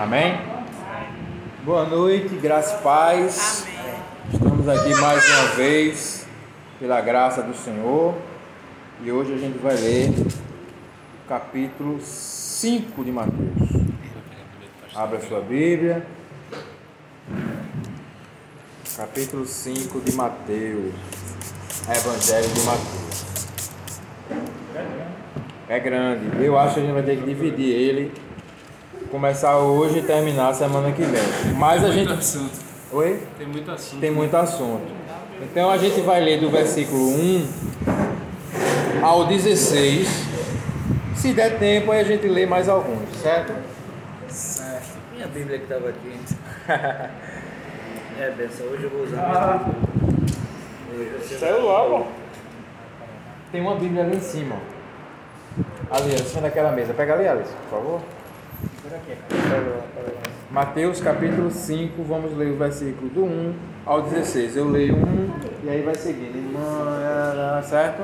Amém? Boa noite, graça e paz. Amém. Estamos aqui mais uma vez, pela graça do Senhor, e hoje a gente vai ler o capítulo 5 de Mateus. Abra a sua Bíblia. Capítulo 5 de Mateus. Evangelho de Mateus. É grande. Eu acho que a gente vai ter que dividir ele. Começar hoje e terminar semana que vem. Mas a Tem gente. muito assunto. Oi? Tem muito assunto. Tem muito assunto. Então a gente vai ler do versículo 1 ao 16. Se der tempo, aí a gente lê mais alguns, certo? Certo. Minha Bíblia que estava aqui. é, benção. Hoje eu vou usar a. Hoje sei- Celular, pô. Tem uma Bíblia ali em cima. ó. Ali, em cima daquela mesa. Pega ali, Alice, por favor. Mateus capítulo 5, vamos ler o versículo do 1 ao 16. Eu leio um e aí vai seguindo. Irmã, certo?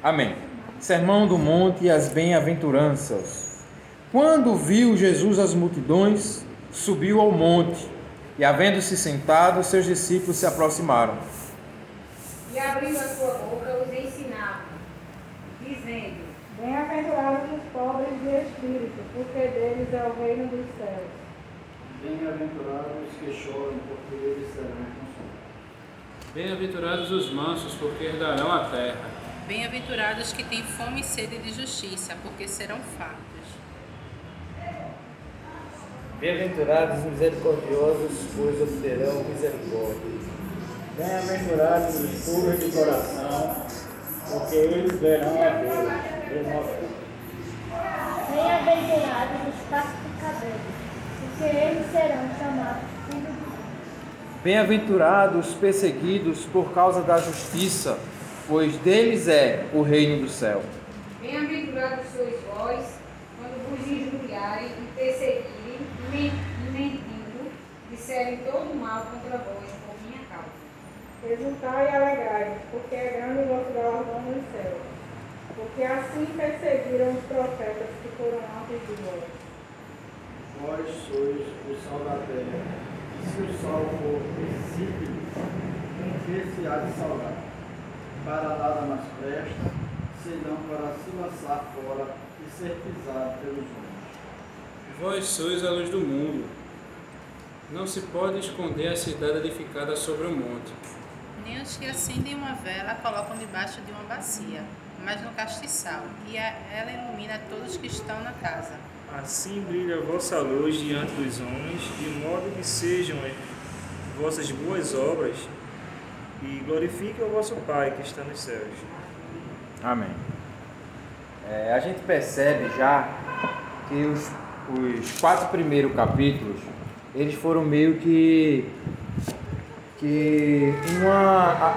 Amém. Sermão do Monte e as Bem-aventuranças. Quando viu Jesus as multidões, subiu ao monte e, havendo-se sentado, seus discípulos se aproximaram. E abrindo a sua boca, os ensinava, dizendo: Bem-aventurados os pobres de espírito, porque deles é o reino dos céus. Bem-aventurados os que choram, porque eles serão consolados. Bem-aventurados os mansos, porque herdarão a terra. Bem-aventurados que têm fome e sede de justiça, porque serão fartos. Bem-aventurados os misericordiosos, pois obterão misericórdia. Bem-aventurados os puros de coração, porque eles verão a Deus. Bem-aventurados os pacificadores, porque eles serão chamados filhos de Deus. Bem-aventurados os perseguidos por causa da justiça, pois deles é o reino do céu. Bem-aventurados sois vós, quando vos injuriarem e perseguirem, men- mentindo, disserem todo mal contra vós por minha causa. Exultai e alegrai porque é grande o vosso galardão nos céus. Porque assim perseguiram os profetas que foram antes de vós. Vós sois o sal da terra. E se o sal for insípido, com que se há de salgar? Para nada mais presta, senão para se lançar fora e ser pisado pelos homens. Vós sois a luz do mundo. Não se pode esconder a cidade edificada sobre o monte. Nem os que acendem uma vela colocam debaixo de uma bacia, mas no castiçal, e ela ilumina todos que estão na casa. Assim brilha a vossa luz diante dos homens, de modo que sejam as vossas boas obras e glorifiquem o vosso Pai que está nos céus. Amém. É, a gente percebe já que os, os quatro primeiros capítulos eles foram meio que que uma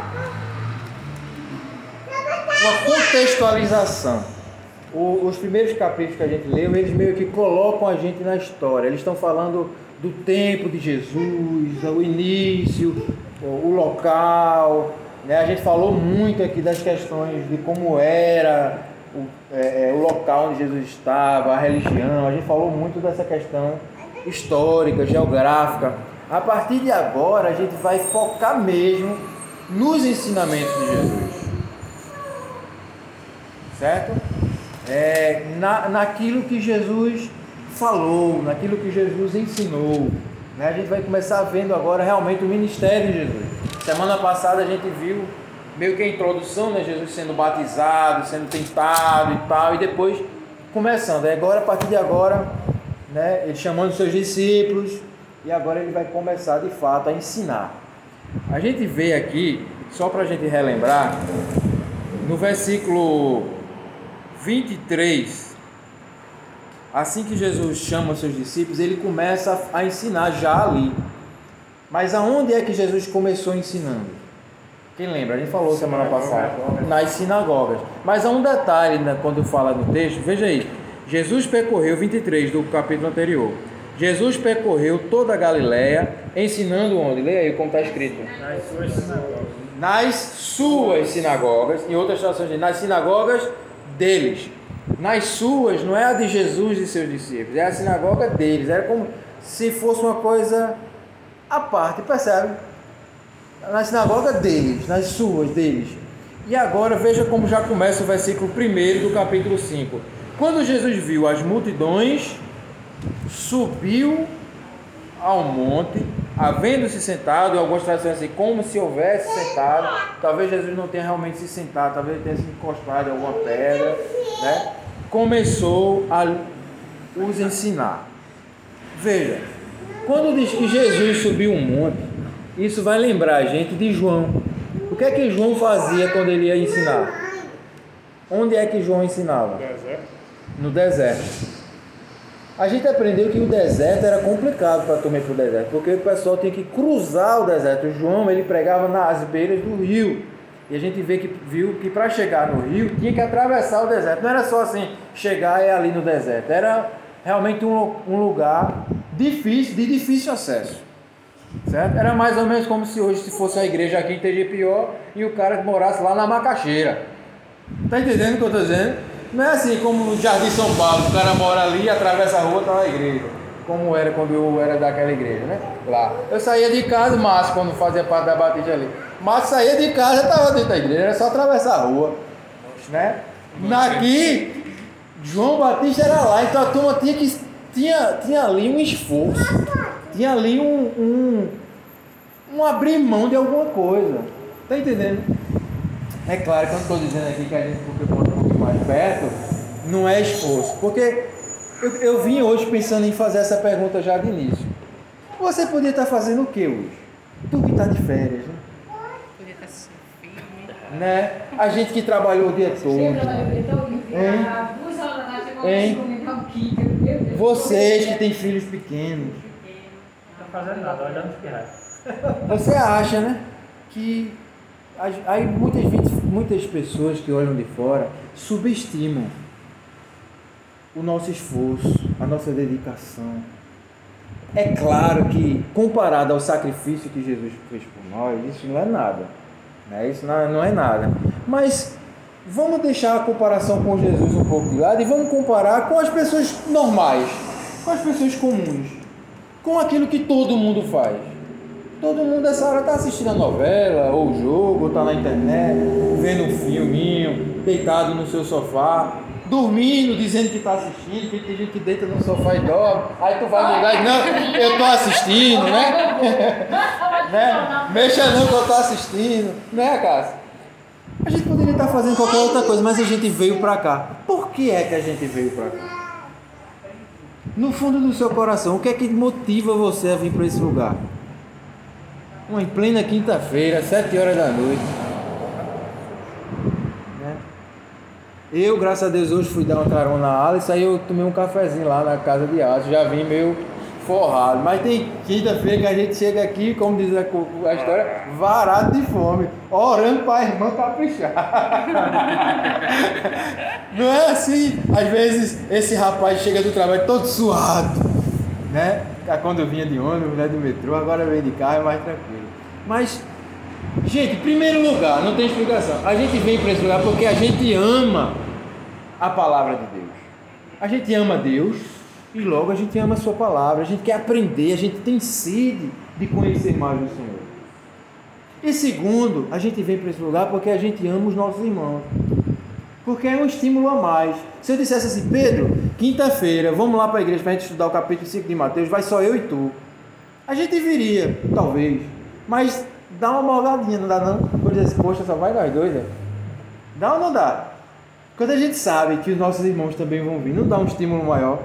uma contextualização. O- os primeiros capítulos que a gente leu, eles meio que colocam a gente na história. Eles estão falando do tempo de Jesus, o início, o, o local. Né? A gente falou muito aqui das questões de como era o, é, é, o local onde Jesus estava, a religião. A gente falou muito dessa questão histórica, geográfica. A partir de agora, a gente vai focar mesmo nos ensinamentos de Jesus certo? É, na, naquilo que Jesus falou, naquilo que Jesus ensinou. Né? A gente vai começar vendo agora realmente o ministério de Jesus. Semana passada a gente viu meio que a introdução, né? Jesus sendo batizado, sendo tentado e tal, e depois começando. Agora, a partir de agora, né? ele chamando seus discípulos, e agora ele vai começar de fato a ensinar. A gente vê aqui, só para a gente relembrar, no versículo 23, assim que Jesus chama os seus discípulos, ele começa a ensinar já ali. Mas aonde é que Jesus começou ensinando? Quem lembra? A gente falou semana passada. Nas sinagogas. Mas há um detalhe né, quando fala no texto, veja aí. Jesus percorreu 23 do capítulo anterior. Jesus percorreu toda a Galiléia, ensinando onde? Leia aí como está escrito. Nas suas sinagogas. nas suas sinagogas, em outras situações, nas sinagogas deles. Nas suas, não é a de Jesus e seus discípulos, é a sinagoga deles. Era como se fosse uma coisa à parte, percebe? Na sinagoga deles, nas suas deles. E agora veja como já começa o versículo 1 do capítulo 5. Quando Jesus viu as multidões, subiu ao monte, havendo-se sentado, em algumas traduções assim, como se houvesse sentado. Talvez Jesus não tenha realmente se sentado, talvez ele tenha se encostado em alguma pedra, né? Começou a os ensinar. Veja, quando diz que Jesus subiu um monte, isso vai lembrar a gente de João. O que é que João fazia quando ele ia ensinar? Onde é que João ensinava? Deserto. No deserto. A gente aprendeu que o deserto era complicado para tomar para o deserto, porque o pessoal tinha que cruzar o deserto. O João ele pregava nas beiras do rio. E a gente vê que, viu que para chegar no rio tinha que atravessar o deserto. Não era só assim, chegar e ali no deserto. Era realmente um, um lugar difícil, de difícil acesso. Certo? Era mais ou menos como se hoje se fosse a igreja aqui em TGPO e o cara morasse lá na Macaxeira. Tá entendendo o que eu estou dizendo? Não é assim como no Jardim São Paulo, o cara mora ali, atravessa a rua, tá na igreja. Como era quando eu era daquela igreja, né? Lá. Eu saía de casa, Márcio, quando fazia parte da Batista ali. Márcio saía de casa, estava dentro da igreja, era só atravessar a rua. Né? Naqui, João Batista era lá, então a turma tinha que. Tinha, tinha ali um esforço, tinha ali um, um, um abrir mão de alguma coisa. Tá entendendo? É claro que eu não estou dizendo aqui que a gente porque bota um pouco mais perto, não é esforço. Porque eu, eu vim hoje pensando em fazer essa pergunta já de início. Você podia estar fazendo o que hoje? Tu que está de férias, né? Podia estar assistindo filme. né? A gente que trabalhou o dia todo. Hein? às duas horas da tarde, chegou Hein? Vocês que têm filhos pequenos. Não tá fazendo nada, olhando os pirraias. Você acha, né? Que aí muitas, vezes- muitas pessoas que olham de fora subestimam o nosso esforço, a nossa dedicação. É claro que, comparado ao sacrifício que Jesus fez por nós, isso não é nada. Né? Isso não, não é nada. Mas vamos deixar a comparação com Jesus um pouco de lado e vamos comparar com as pessoas normais, com as pessoas comuns, com aquilo que todo mundo faz. Todo mundo nessa hora está assistindo a novela, ou o jogo, ou está na internet, vendo um filminho, deitado no seu sofá, dormindo, dizendo que está assistindo, que tem gente que deita no sofá e dorme. Aí tu vai ligar e não, eu estou assistindo, né? né? Mexa não que eu estou assistindo, né, Cássio? A gente poderia estar fazendo qualquer outra coisa, mas a gente veio para cá. Por que é que a gente veio para cá? No fundo do seu coração, o que é que motiva você a vir para esse lugar? Uma em plena quinta-feira, sete horas da noite. Né? Eu, graças a Deus, hoje fui dar uma carona na Alice, aí eu tomei um cafezinho lá na casa de Alice, já vim meio forrado. Mas tem quinta-feira que a gente chega aqui, como diz a, a história, varado de fome, orando para a irmã caprichar. Não é assim? Às vezes esse rapaz chega do trabalho todo suado, né? Ah, Quando eu vinha de ônibus, né, do metrô, agora venho de carro, é mais tranquilo. Mas, gente, em primeiro lugar, não tem explicação. A gente vem para esse lugar porque a gente ama a palavra de Deus. A gente ama Deus e logo a gente ama a sua palavra. A gente quer aprender, a gente tem sede de conhecer mais o Senhor. E segundo, a gente vem para esse lugar porque a gente ama os nossos irmãos. Porque é um estímulo a mais. Se eu dissesse assim, Pedro, quinta-feira, vamos lá para a igreja para a gente estudar o capítulo 5 de Mateus, vai só eu e tu. A gente viria, talvez. Mas dá uma moldadinha, não dá não? Quando diz, poxa, só vai nós dois, é? Dá ou não dá? Quando a gente sabe que os nossos irmãos também vão vir, não dá um estímulo maior?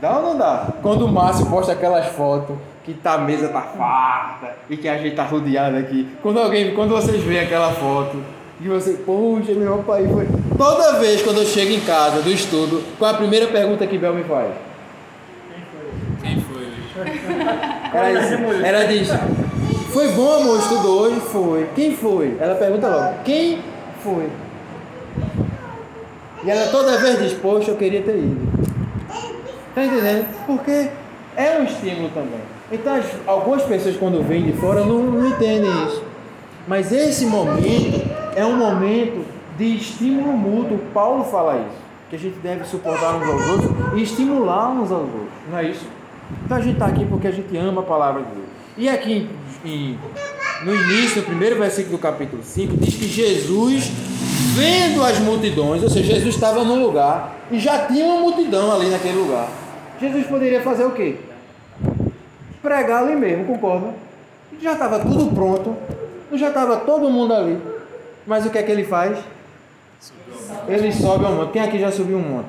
Dá ou não dá? Quando o Márcio posta aquelas fotos que tá, a mesa tá farta e que a gente tá rodeado aqui. Quando alguém, quando vocês veem aquela foto e você, poxa, meu pai foi. Toda vez quando eu chego em casa do estudo, qual é a primeira pergunta que Bel me faz? Quem foi hoje? Ela diz, ela diz, foi bom amor, estudou hoje? Foi. Quem foi? Ela pergunta logo, quem foi? E ela toda vez diz, poxa, eu queria ter ido. Tá entendendo? Porque é um estímulo também. Então as- algumas pessoas quando vêm de fora não, não entendem isso. Mas esse momento é um momento de estímulo mútuo. Paulo fala isso. Que a gente deve suportar uns aos outros e estimular uns aos outros. Não é isso? Então a gente está aqui porque a gente ama a palavra de Deus. E aqui em, no início, no primeiro versículo do capítulo 5, diz que Jesus, vendo as multidões, ou seja, Jesus estava num lugar e já tinha uma multidão ali naquele lugar. Jesus poderia fazer o quê? Pregar ali mesmo, concorda? Já estava tudo pronto, já estava todo mundo ali. Mas o que é que ele faz? Ele sobe ao monte. Quem aqui já subiu um monte?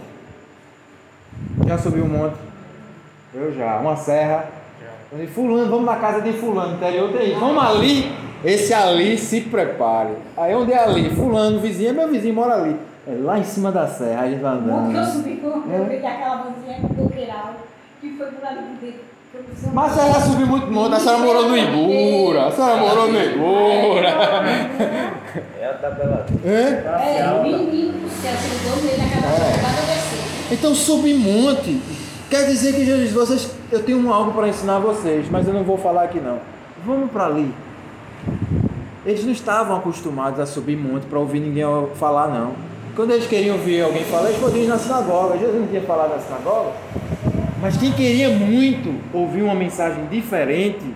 Já subiu um monte? Eu já. Uma serra. Fulano, vamos na casa de fulano, interior tem. Vamos ali. Esse ali se prepare. Aí onde é ali? Fulano, vizinho, é meu vizinho, mora ali. É lá em cima da serra, a gente vai andando. Porque eu subi com eu peguei aquela vanzinha com coqueiral que foi por ali por dentro. Mas a senhora já subiu muito monte, a senhora morou no Ibura, a senhora morou no Ibura. É a tabela. É? É, menino do céu, chegou no meio daquela jogada descer. Então subir monte quer dizer que Jesus, vocês, eu tenho algo para ensinar vocês, mas eu não vou falar aqui não. Vamos para ali. Eles não estavam acostumados a subir monte para ouvir ninguém falar não. Quando eles queriam ouvir alguém falar, eles podiam ir na sinagoga. Jesus não tinha falado na sinagoga. Mas quem queria muito ouvir uma mensagem diferente,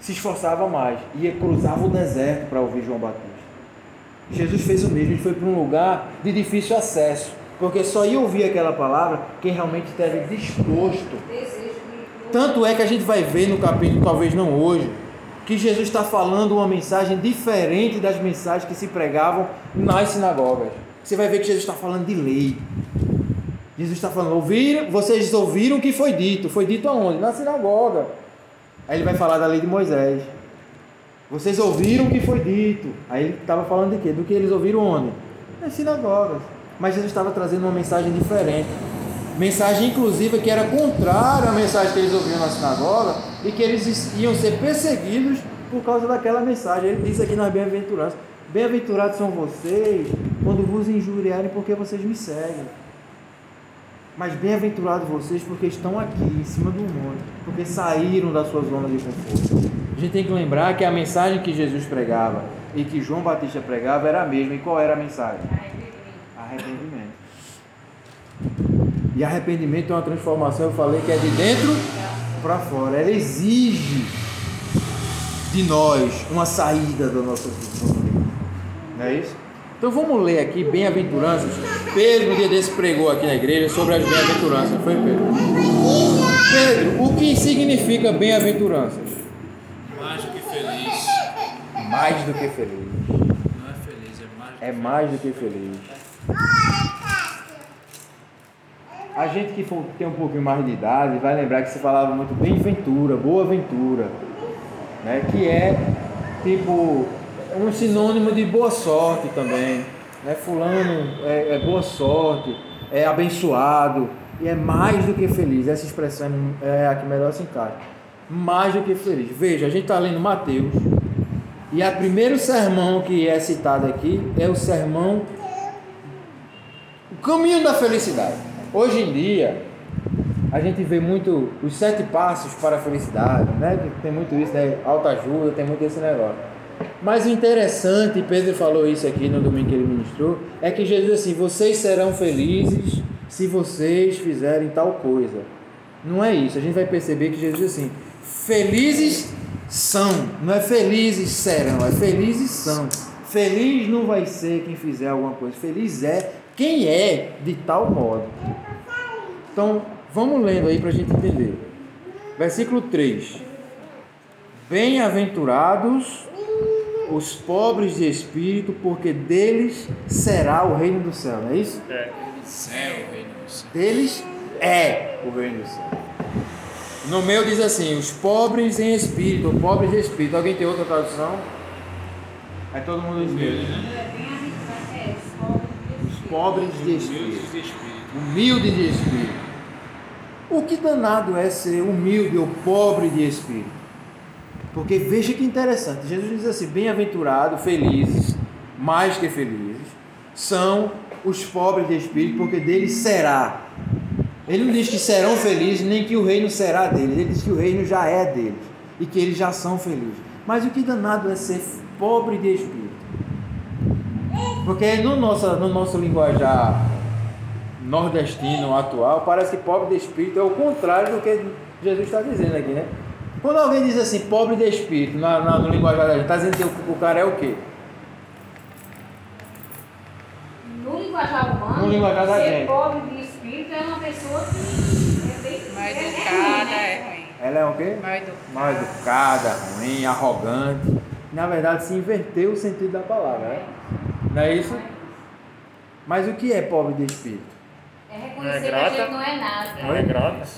se esforçava mais. Ia cruzava o deserto para ouvir João Batista. Jesus fez o mesmo, ele foi para um lugar de difícil acesso, porque só ia ouvir aquela palavra quem realmente esteve disposto. Tanto é que a gente vai ver no capítulo, talvez não hoje, que Jesus está falando uma mensagem diferente das mensagens que se pregavam nas sinagogas. Você vai ver que Jesus está falando de lei. Jesus está falando, ouviram, vocês ouviram o que foi dito. Foi dito aonde? Na sinagoga. Aí ele vai falar da lei de Moisés. Vocês ouviram o que foi dito. Aí ele estava falando de quê? Do que eles ouviram onde? Nas sinagogas. Mas Jesus estava trazendo uma mensagem diferente. Mensagem, inclusive, que era contrária à mensagem que eles ouviam na sinagoga e que eles iam ser perseguidos por causa daquela mensagem. Ele diz aqui nas bem-aventuranças: Bem-aventurados são vocês quando vos injuriarem porque vocês me seguem. Mas bem-aventurados vocês porque estão aqui em cima do monte, porque saíram da sua zona de conforto. A gente tem que lembrar que a mensagem que Jesus pregava e que João Batista pregava era a mesma. E qual era a mensagem? Arrependimento. E arrependimento é uma transformação, eu falei que é de dentro para fora. Ela exige de nós uma saída da nossa vida. Não é isso? Então vamos ler aqui bem-aventuranças. Pedro, um dia desse, pregou aqui na igreja sobre as bem-aventuranças. Foi Pedro? Pedro, o que significa bem-aventuranças? Mais do que feliz. Mais do que feliz. Não é feliz, é mais do que É mais do que feliz. A gente que for- tem um pouquinho mais de idade vai lembrar que se falava muito bem-ventura, boa-ventura, né? que é tipo um sinônimo de boa sorte também. Né? Fulano é, é boa sorte, é abençoado e é mais do que feliz. Essa expressão é a que melhor se encaixa. Mais do que feliz. Veja, a gente está lendo Mateus e o primeiro sermão que é citado aqui é o sermão caminho da felicidade. Hoje em dia, a gente vê muito os sete passos para a felicidade, né? Tem muito isso, né? Autoajuda, tem muito esse negócio. Mas o interessante, e Pedro falou isso aqui no domingo que ele ministrou, é que Jesus diz assim: vocês serão felizes se vocês fizerem tal coisa. Não é isso. A gente vai perceber que Jesus diz assim: felizes são, não é felizes serão, é felizes são. Feliz não vai ser quem fizer alguma coisa, feliz é quem é de tal modo. Então, vamos lendo aí para a gente entender. Versículo 3: Bem-aventurados os pobres de espírito, porque deles será o reino do céu, não é isso? É. céu, reino do céu. Deles é o reino do céu. No meu diz assim: os pobres em espírito, pobres de espírito. Alguém tem outra tradução? Aí todo mundo diz mesmo. né? Pobres de espírito. Humildes de espírito. humilde de espírito. O que danado é ser humilde ou pobre de espírito? Porque veja que interessante, Jesus diz assim: bem-aventurado, felizes, mais que felizes, são os pobres de espírito, porque deles será. Ele não diz que serão felizes, nem que o reino será deles, ele diz que o reino já é deles e que eles já são felizes. Mas o que danado é ser pobre de espírito. Porque no nosso, no nosso linguajar nordestino atual, parece que pobre de espírito é o contrário do que Jesus está dizendo aqui, né? Quando alguém diz assim, pobre de espírito, na, na, no linguajar da gente, está dizendo que o, o cara é o quê? No linguajar humano, No linguajar da ser gente. pobre de espírito é uma pessoa que é é- educada né? é ruim. Ela é o quê? Mal educada. Mal educada, ruim, arrogante. Na verdade, se inverteu o sentido da palavra, né? Não é isso? Mas o que é pobre de espírito? É reconhecer Não é que a gente não é nada. Não é grata.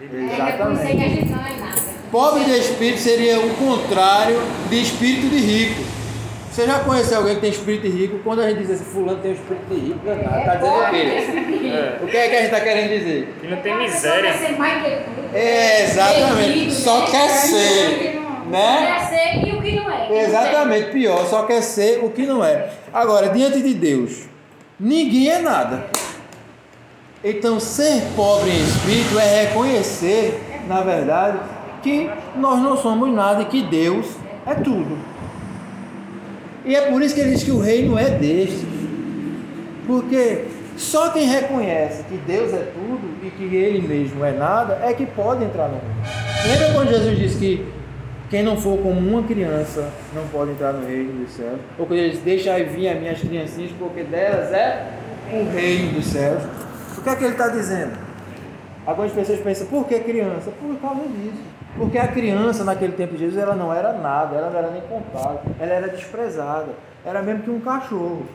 É reconhecer que a gente não é nada. Pobre de espírito seria o contrário de espírito de rico. Você já conheceu alguém que tem espírito de rico? Quando a gente diz assim, fulano tem um espírito de rico, está dizendo o quê? É. O que é que a gente está querendo dizer? Que não tem miséria. quer ser mais que. É, exatamente. Só né? quer ser, né? Quer ser e o que não é. que não Exatamente, pior, só quer ser o que não é. Agora, diante de Deus, ninguém é nada. Então, ser pobre em espírito é reconhecer, na verdade, que nós não somos nada e que Deus é tudo. E é por isso que ele diz que o reino é deste. Porque só quem reconhece que Deus é tudo e que ele mesmo é nada é que pode entrar no reino. Lembra quando Jesus disse que quem não for como uma criança não pode entrar no reino dos céus? Ou quando ele diz, deixa aí vir as minhas criancinhas, porque delas é o reino dos céus. O que é que ele está dizendo? Algumas pessoas pensam, por que criança? Por causa disso. Porque a criança naquele tempo de Jesus ela não era nada, ela não era nem contada, ela era desprezada, era mesmo que um cachorro.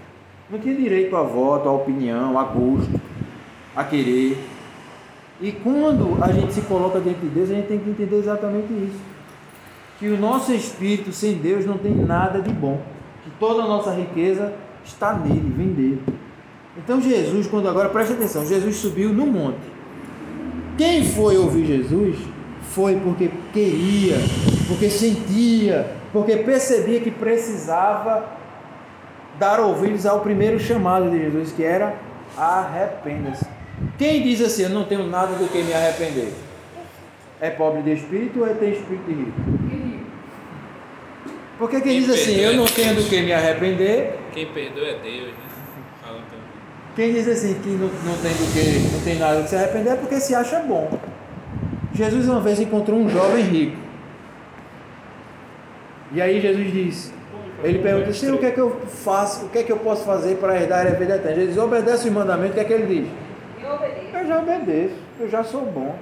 Não tinha direito a voto, a opinião, a gosto, a querer. E quando a gente se coloca diante de Deus, a gente tem que entender exatamente isso. Que o nosso espírito sem Deus não tem nada de bom. Que toda a nossa riqueza está nele, vem dele. Então Jesus, quando agora, presta atenção, Jesus subiu no monte. Quem foi ouvir Jesus foi porque queria, porque sentia, porque percebia que precisava dar ouvidos ao primeiro chamado de Jesus, que era arrependa-se. Quem diz assim, eu não tenho nada do que me arrepender? É pobre de espírito ou é tem espírito de rico? Porque quem diz assim, eu não tenho do que me arrepender, Quem perdoa é Deus, né? Fala também. quem diz assim que não, não tem do que, não tem nada do que se arrepender é porque se acha bom. Jesus uma vez encontrou um jovem rico. E aí Jesus disse, ele pergunta, Senhor, o que é que eu faço, o que é que eu posso fazer para herdar a vida eterna? Jesus diz, obedece os mandamentos, o que é que ele diz? Eu obedeço. Eu já obedeço, eu já sou bom.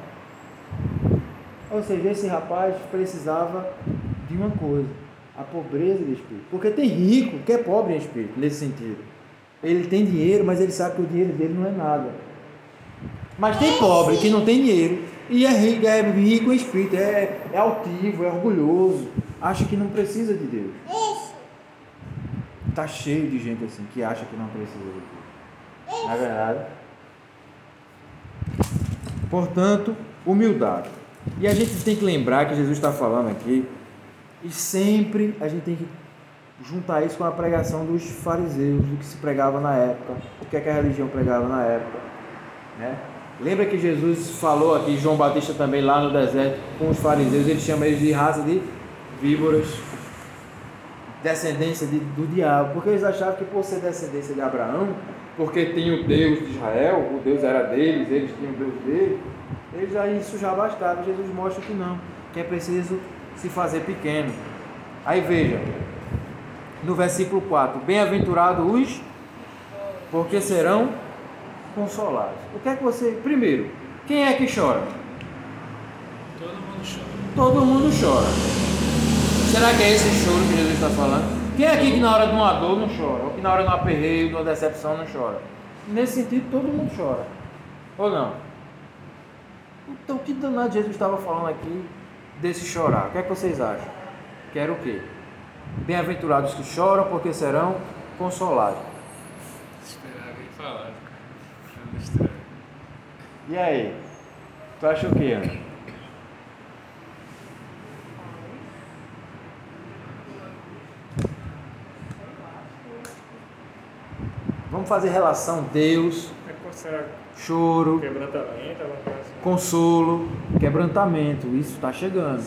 Ou seja, esse rapaz precisava de uma coisa, a pobreza de espírito. Porque tem rico que é pobre em espírito, nesse sentido. Ele tem dinheiro, mas ele sabe que o dinheiro dele não é nada. Mas tem pobre que não tem dinheiro e é rico, é rico em espírito, é, é altivo, é orgulhoso, acha que não precisa de Deus. Está cheio de gente assim que acha que não precisa de Deus. Não é verdade? Portanto, humildade. E a gente tem que lembrar que Jesus está falando aqui, e sempre a gente tem que juntar isso com a pregação dos fariseus, do que se pregava na época, o que, é que a religião pregava na época. Né? Lembra que Jesus falou aqui, João Batista também lá no deserto, com os fariseus, ele chama eles de raça de víboras, descendência de- do diabo, porque eles achavam que por ser descendência de Abraão, porque tem o Deus de Israel, o Deus era deles, eles tinham o Deus dele, eles já isso já bastava. Jesus mostra que não, que é preciso se fazer pequeno. Aí veja, no versículo 4, bem-aventurados os, porque serão consolados. O que é que você. Primeiro, quem é que chora? Todo mundo chora. Todo mundo chora. Será que é esse choro que Jesus está falando? Quem é aqui que na hora de uma dor não chora? Ou que na hora de um aperreio, de uma decepção não chora? Nesse sentido, todo mundo chora. Ou não? Então, que danado Jesus estava falando aqui desse chorar? O que é que vocês acham? Que era o quê? Bem-aventurados que choram, porque serão consolados. Esperava ele falar. E aí? Tu acha o quê, Ana? Vamos fazer relação Deus, É choro, quebrantamento. Consolo, quebrantamento. Isso está chegando.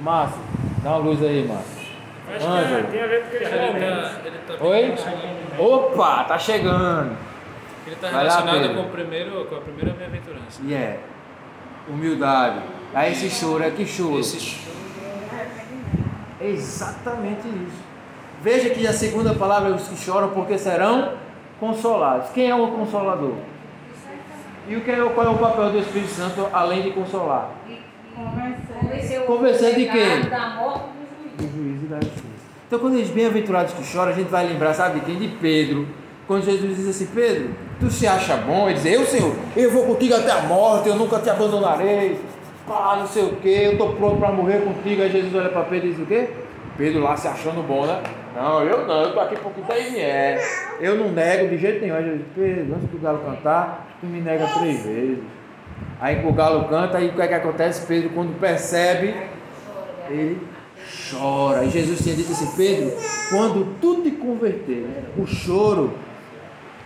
Márcio, dá uma luz aí, Márcio. Acho que Ângelo. é- tem a ver com aqueles Ele momentos. está ele tá Oi? Opa, tá chegando. Ele está lá, relacionado Pedro. com, o primeiro, com a primeira bem-aventurança. E é. Humildade. Aí esse choro é que choro. Esse choro É exatamente isso. Veja que a segunda palavra é os que choram porque serão consolados. Quem é o consolador? E o que é, qual é o papel do Espírito Santo além de consolar? Convencer o Convencer de quê? Da morte do juiz. Do juízo e da justiça. Então quando eles bem-aventurados que choram, a gente vai lembrar, sabe de quem? De Pedro. Quando Jesus diz assim, Pedro, tu se acha bom? Ele diz, eu Senhor, eu vou contigo até a morte, eu nunca te abandonarei. Pá, não sei o que, eu estou pronto para morrer contigo. Aí Jesus olha para Pedro e diz o quê? Pedro lá se achando bom, né? Não, eu não, eu tô aqui porque daí vier. Eu não nego de jeito nenhum. Diz, Pedro, antes do galo cantar, tu me nega três vezes. Aí o galo canta, aí o que é que acontece? Pedro, quando percebe, ele chora. E Jesus tinha dito assim, Pedro, quando tu te converter, o choro,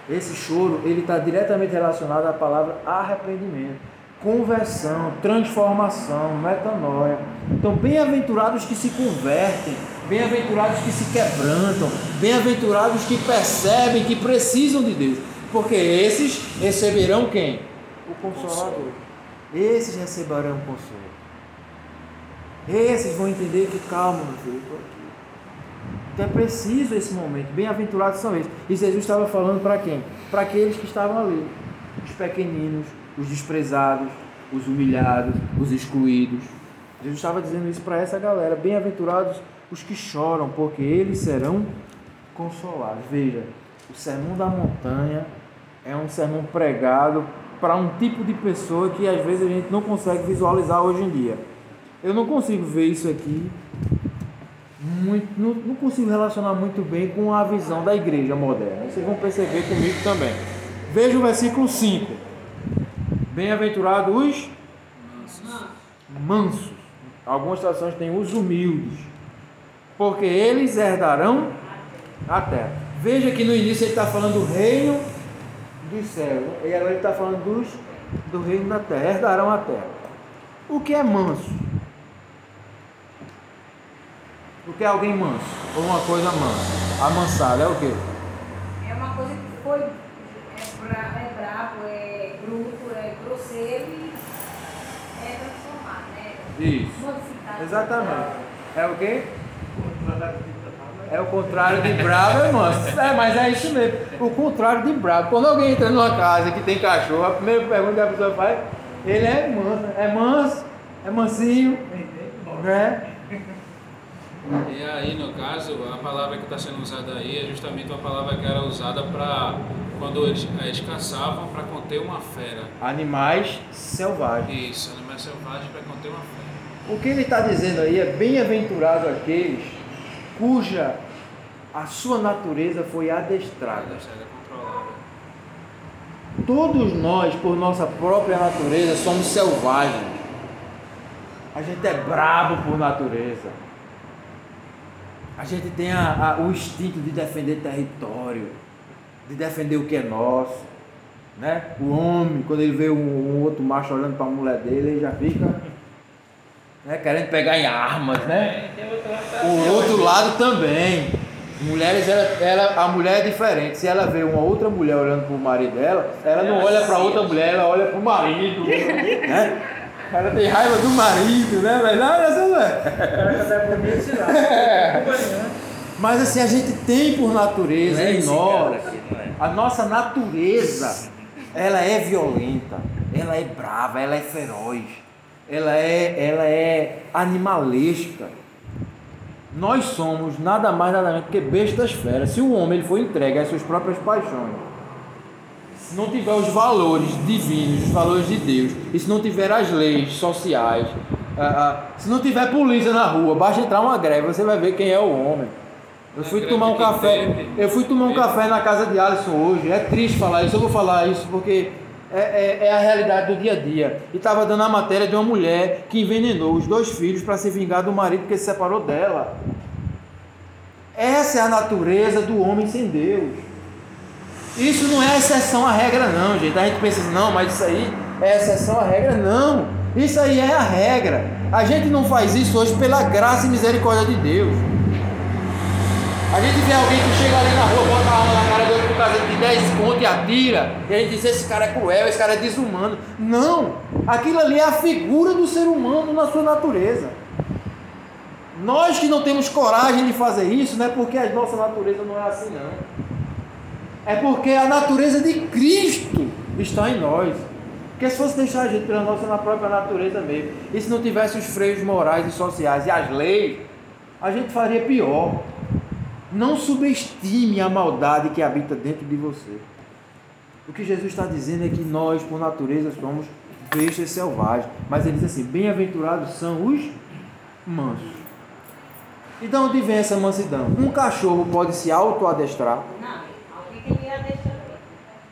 esse choro, ele está diretamente relacionado à palavra arrependimento, conversão, transformação, metanoia. Então, bem-aventurados que se convertem, bem-aventurados que se quebrantam, bem-aventurados que percebem que precisam de Deus, porque esses receberão quem? O Consolador. Esses receberão o consolo. Esses vão entender que calma, meu filho, estou aqui. Então é preciso esse momento. Bem-aventurados são esses. E Jesus estava falando para quem? Para aqueles que estavam ali. Os pequeninos, os desprezados, os humilhados, os excluídos. Jesus estava dizendo isso para essa galera. Bem-aventurados os que choram, porque eles serão consolados. Veja, o sermão da montanha é um sermão pregado para um tipo de pessoa que às vezes a gente não consegue visualizar hoje em dia. Eu não consigo ver isso aqui muito, não, não consigo relacionar muito bem com a visão da igreja moderna. Vocês vão perceber comigo também. Veja o versículo 5. Bem-aventurados os mansos. Algumas traduções têm os humildes, porque eles herdarão a terra. Veja que no início ele está falando do reino dos céus, e agora ele está falando dos, do reino da terra, herdarão a terra. O que é manso? O que é alguém manso? Ou uma coisa mansa? Amansada é o quê? É uma coisa que foi. É, bra, é brabo, é bruto, é e é transformado, né? Isso. Modificado. Exatamente. É o quê? É o contrário de bravo é manso. É, mas é isso mesmo. O contrário de bravo. Quando alguém entra numa casa que tem cachorro, a primeira pergunta que a pessoa faz, ele é manso. É manso, é mansinho, né? E aí, no caso, a palavra que está sendo usada aí é justamente uma palavra que era usada para quando eles, eles caçavam para conter uma fera. Animais selvagens. Isso, animais selvagens para conter uma fera. O que ele está dizendo aí é bem-aventurado aqueles cuja a sua natureza foi adestrada. Todos nós, por nossa própria natureza, somos selvagens. A gente é brabo por natureza. A gente tem a- a- o instinto de defender território, de defender o que é nosso. Né? O homem, quando ele vê um, um outro macho olhando para a mulher dele, ele já fica né, querendo pegar em armas, né? O outro lado também. Mulheres, ela, ela- a mulher é diferente. Se ela vê uma outra mulher olhando para o marido dela, ela não olha para outra mulher, ela olha para o marido. Né? Ela tem raiva do marido, né? Mas não, essa não é. Mas assim, a gente tem por natureza em nós, a nossa natureza, ela é violenta, ela é brava, ela é feroz, ela é, ela é animalesca. Nós somos nada mais nada menos que bestas feras. Se o homem ele for entregue às suas próprias paixões, se não tiver os valores divinos, os valores de Deus, e se não tiver as leis sociais, ah, ah, se não tiver polícia na rua, basta entrar uma greve, você vai ver quem é o homem. Eu fui tomar um café, eu fui tomar um café na casa de Alisson hoje. É triste falar isso, eu vou falar isso porque é, é- é a realidade do dia a dia. E estava dando a matéria de uma mulher que envenenou os dois filhos para se vingar do marido que se separou dela. Essa é a natureza do homem sem Deus. Isso não é exceção à regra, não, gente. A gente pensa assim, não, mas isso aí é exceção à regra. Não, isso aí é a regra. A gente não faz isso hoje pela graça e misericórdia de Deus. A gente vê alguém que chega ali na rua, bota a arma na cara do outro por causa de 10 conto e atira, e a gente diz: esse cara é cruel, esse cara é desumano. Não! Aquilo ali é a figura do ser humano na sua natureza. Nós que não temos coragem de fazer isso, não é porque a nossa natureza não é assim, não. É porque a natureza de Cristo está em nós. Porque se fosse deixar a gente pela nossa na própria natureza mesmo, e se não tivesse os freios morais e sociais e as leis, a gente faria pior. Não subestime a maldade que habita dentro de você. O que Jesus está dizendo é que nós, por natureza, somos bestas selvagens. Mas ele diz assim: bem-aventurados são os mansos. E de onde vem essa mansidão? Um cachorro pode se autoadestrar.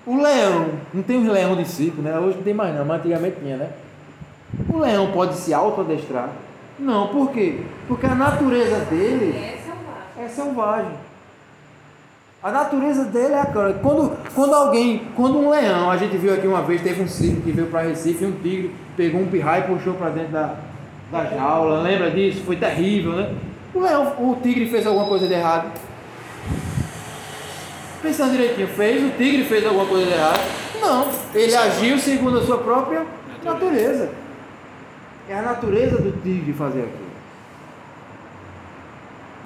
O leão, não tem os leão de circo, né? Hoje não tem mais não, mas antigamente tinha, né? O leão pode se autoadestrar? Não, por quê? Porque a natureza dele É selvagem. A natureza dele é aquela. Quando, quando alguém, quando um leão, a gente viu aqui uma vez, teve um circo que veio para Recife um tigre pegou um pirraia e puxou para dentro da, da jaula. Lembra disso? Foi terrível, né? O leão, o tigre fez alguma coisa de errado. Pensando direitinho, fez, o tigre fez alguma coisa de errado? Não, ele agiu segundo a sua própria natureza. É a natureza do tigre fazer aquilo.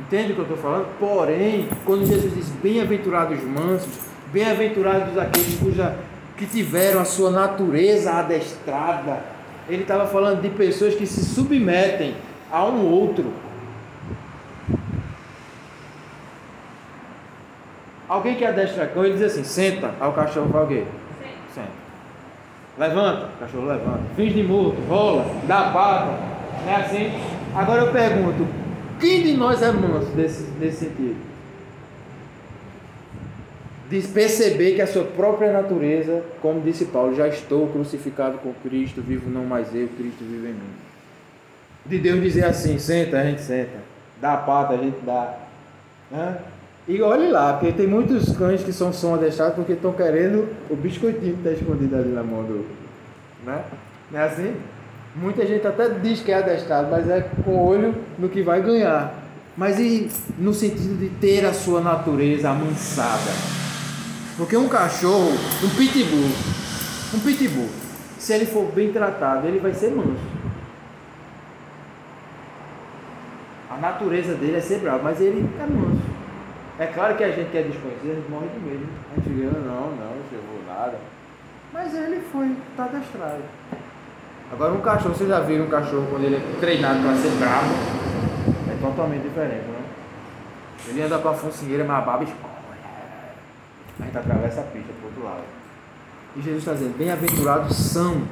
Entende o que eu estou falando? Porém, quando Jesus diz bem-aventurados os mansos, bem-aventurados aqueles cuja, que tiveram a sua natureza adestrada, ele estava falando de pessoas que se submetem a um outro. Alguém que adestra cão, ele diz assim, senta, aí o cachorro faz o quê? Senta. Levanta, o cachorro levanta. Finge de morto, rola, dá pata. Não é assim? Agora eu pergunto, quem de nós é manso desse, nesse sentido? De perceber que a sua própria natureza, como disse Paulo, já estou crucificado com Cristo, vivo não mais eu, Cristo vive em mim. De Deus dizer assim, senta, a gente senta. Dá a pata, a gente dá. Hã? E olhe lá, porque tem muitos cães que são som adestrados porque estão querendo o biscoitinho que está escondido ali na mão do. Né? Não é assim? Muita gente até diz que é adestrado, mas é com olho no que vai ganhar. Mas e no sentido de ter a sua natureza amansada? Porque um cachorro, um pitbull, um pitbull, se ele for bem tratado, ele vai ser manso. A natureza dele é ser bravo, mas ele é manso. É claro que a gente que é desconhecido, a gente morre de medo. né? A gente fica, não, não, não chegou nada. Mas ele foi, está adestrado. Agora um cachorro, vocês já viram um cachorro quando ele é treinado para ser bravo? É totalmente diferente, né? Ele anda com a focinheira, mas a baba escorre. A gente atravessa a pista pro outro lado. E Jesus está dizendo, bem-aventurados são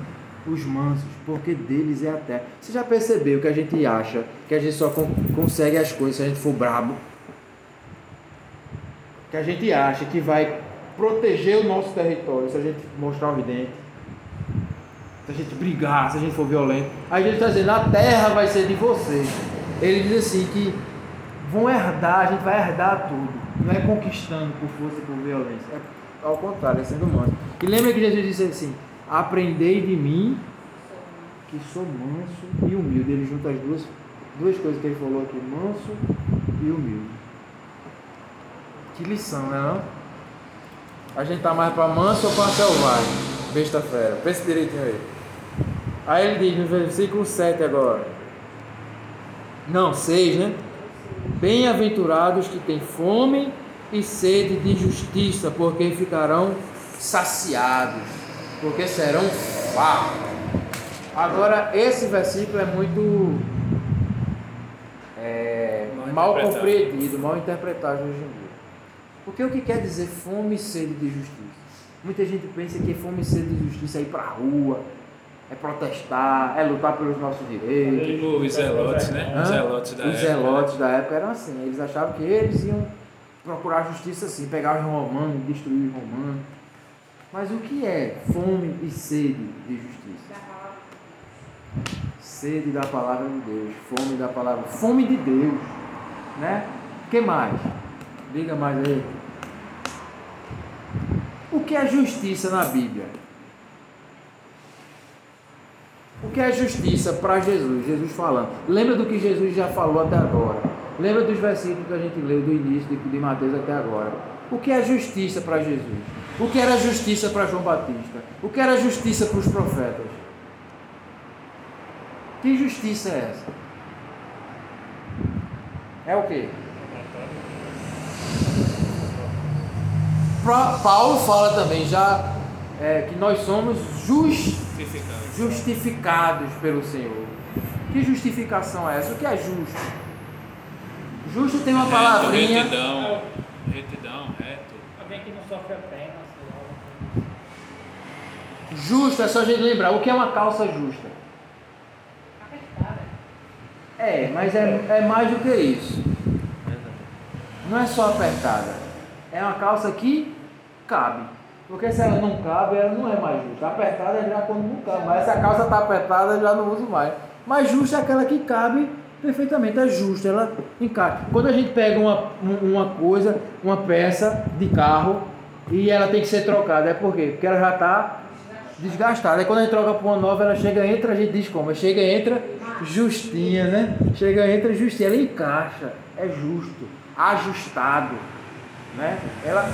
os mansos, porque deles é a terra. Você já percebeu que a gente acha que a gente só con- consegue as coisas se a gente for brabo? Que a gente acha que vai proteger o nosso território se a gente mostrar o vidente? Se a gente brigar, se a gente for violento. Aí Jesus está dizendo, a terra vai ser de vocês. Ele diz assim que vão herdar, a gente vai herdar tudo. Não é conquistando por força e por violência. É ao contrário, é sendo manso. E lembra que Jesus disse assim, aprendei de mim que sou manso e humilde. Ele junta as duas, duas coisas que ele falou aqui, manso e humilde. Que lição, né não? A gente tá mais para manso ou para selvagem? Besta fera. Pensa direitinho aí. Aí ele diz no versículo 7 agora. Não, 6, né? Bem-aventurados que têm fome e sede de justiça, porque ficarão saciados, porque serão fartos. Agora, esse versículo é muito é, Mal mal compreendido, mal interpretado hoje em dia. Porque o que quer dizer fome e sede de justiça? Muita gente pensa que fome e sede de justiça é ir para a rua, é protestar, é lutar pelos nossos direitos. Tipo os zelotes, né? Hã? Os zelotes da Os época. zelotes da época eram assim. Eles achavam que eles iam procurar justiça assim, pegar os romanos, destruir os romanos. Mas o que é fome e sede de justiça? Sede da palavra de Deus, fome da palavra, fome de Deus, né? O que mais? Diga mais aí. O que é justiça na Bíblia? O que é justiça para Jesus? Jesus falando. Lembra do que Jesus já falou até agora. Lembra dos versículos que a gente leu do início de, Mateus até agora. O que é justiça para Jesus? O que era justiça para João Batista? O que era justiça para os profetas? Que justiça é essa? É o quê? Paulo fala também já é, que nós somos Justificado. Justificados pelo Senhor. Que justificação é essa? O que é justo? Justo tem uma Reto, palavrinha. retidão, retidão, reto. Alguém que não sofre a pena, sei lá. Justo é só a gente lembrar o que é uma calça justa. Apertada. É, mas é, é mais do que isso. Não é só apertada. É uma calça que cabe. Porque se ela não cabe, ela não é mais justa. Apertada é já quando não cabe. Mas a calça está apertada, já não uso mais. Mas justa é aquela que cabe perfeitamente. É justa, ela encaixa. Quando a gente pega uma, um- uma coisa, uma peça de carro e ela tem que ser trocada, é por quê? Porque ela já está desgastada. Aí quando a gente troca por uma nova, ela chega, entra, a gente diz como? Chega, entra justinha, né? Chega, entra justinha, ela encaixa, é justo, ajustado, né? Ela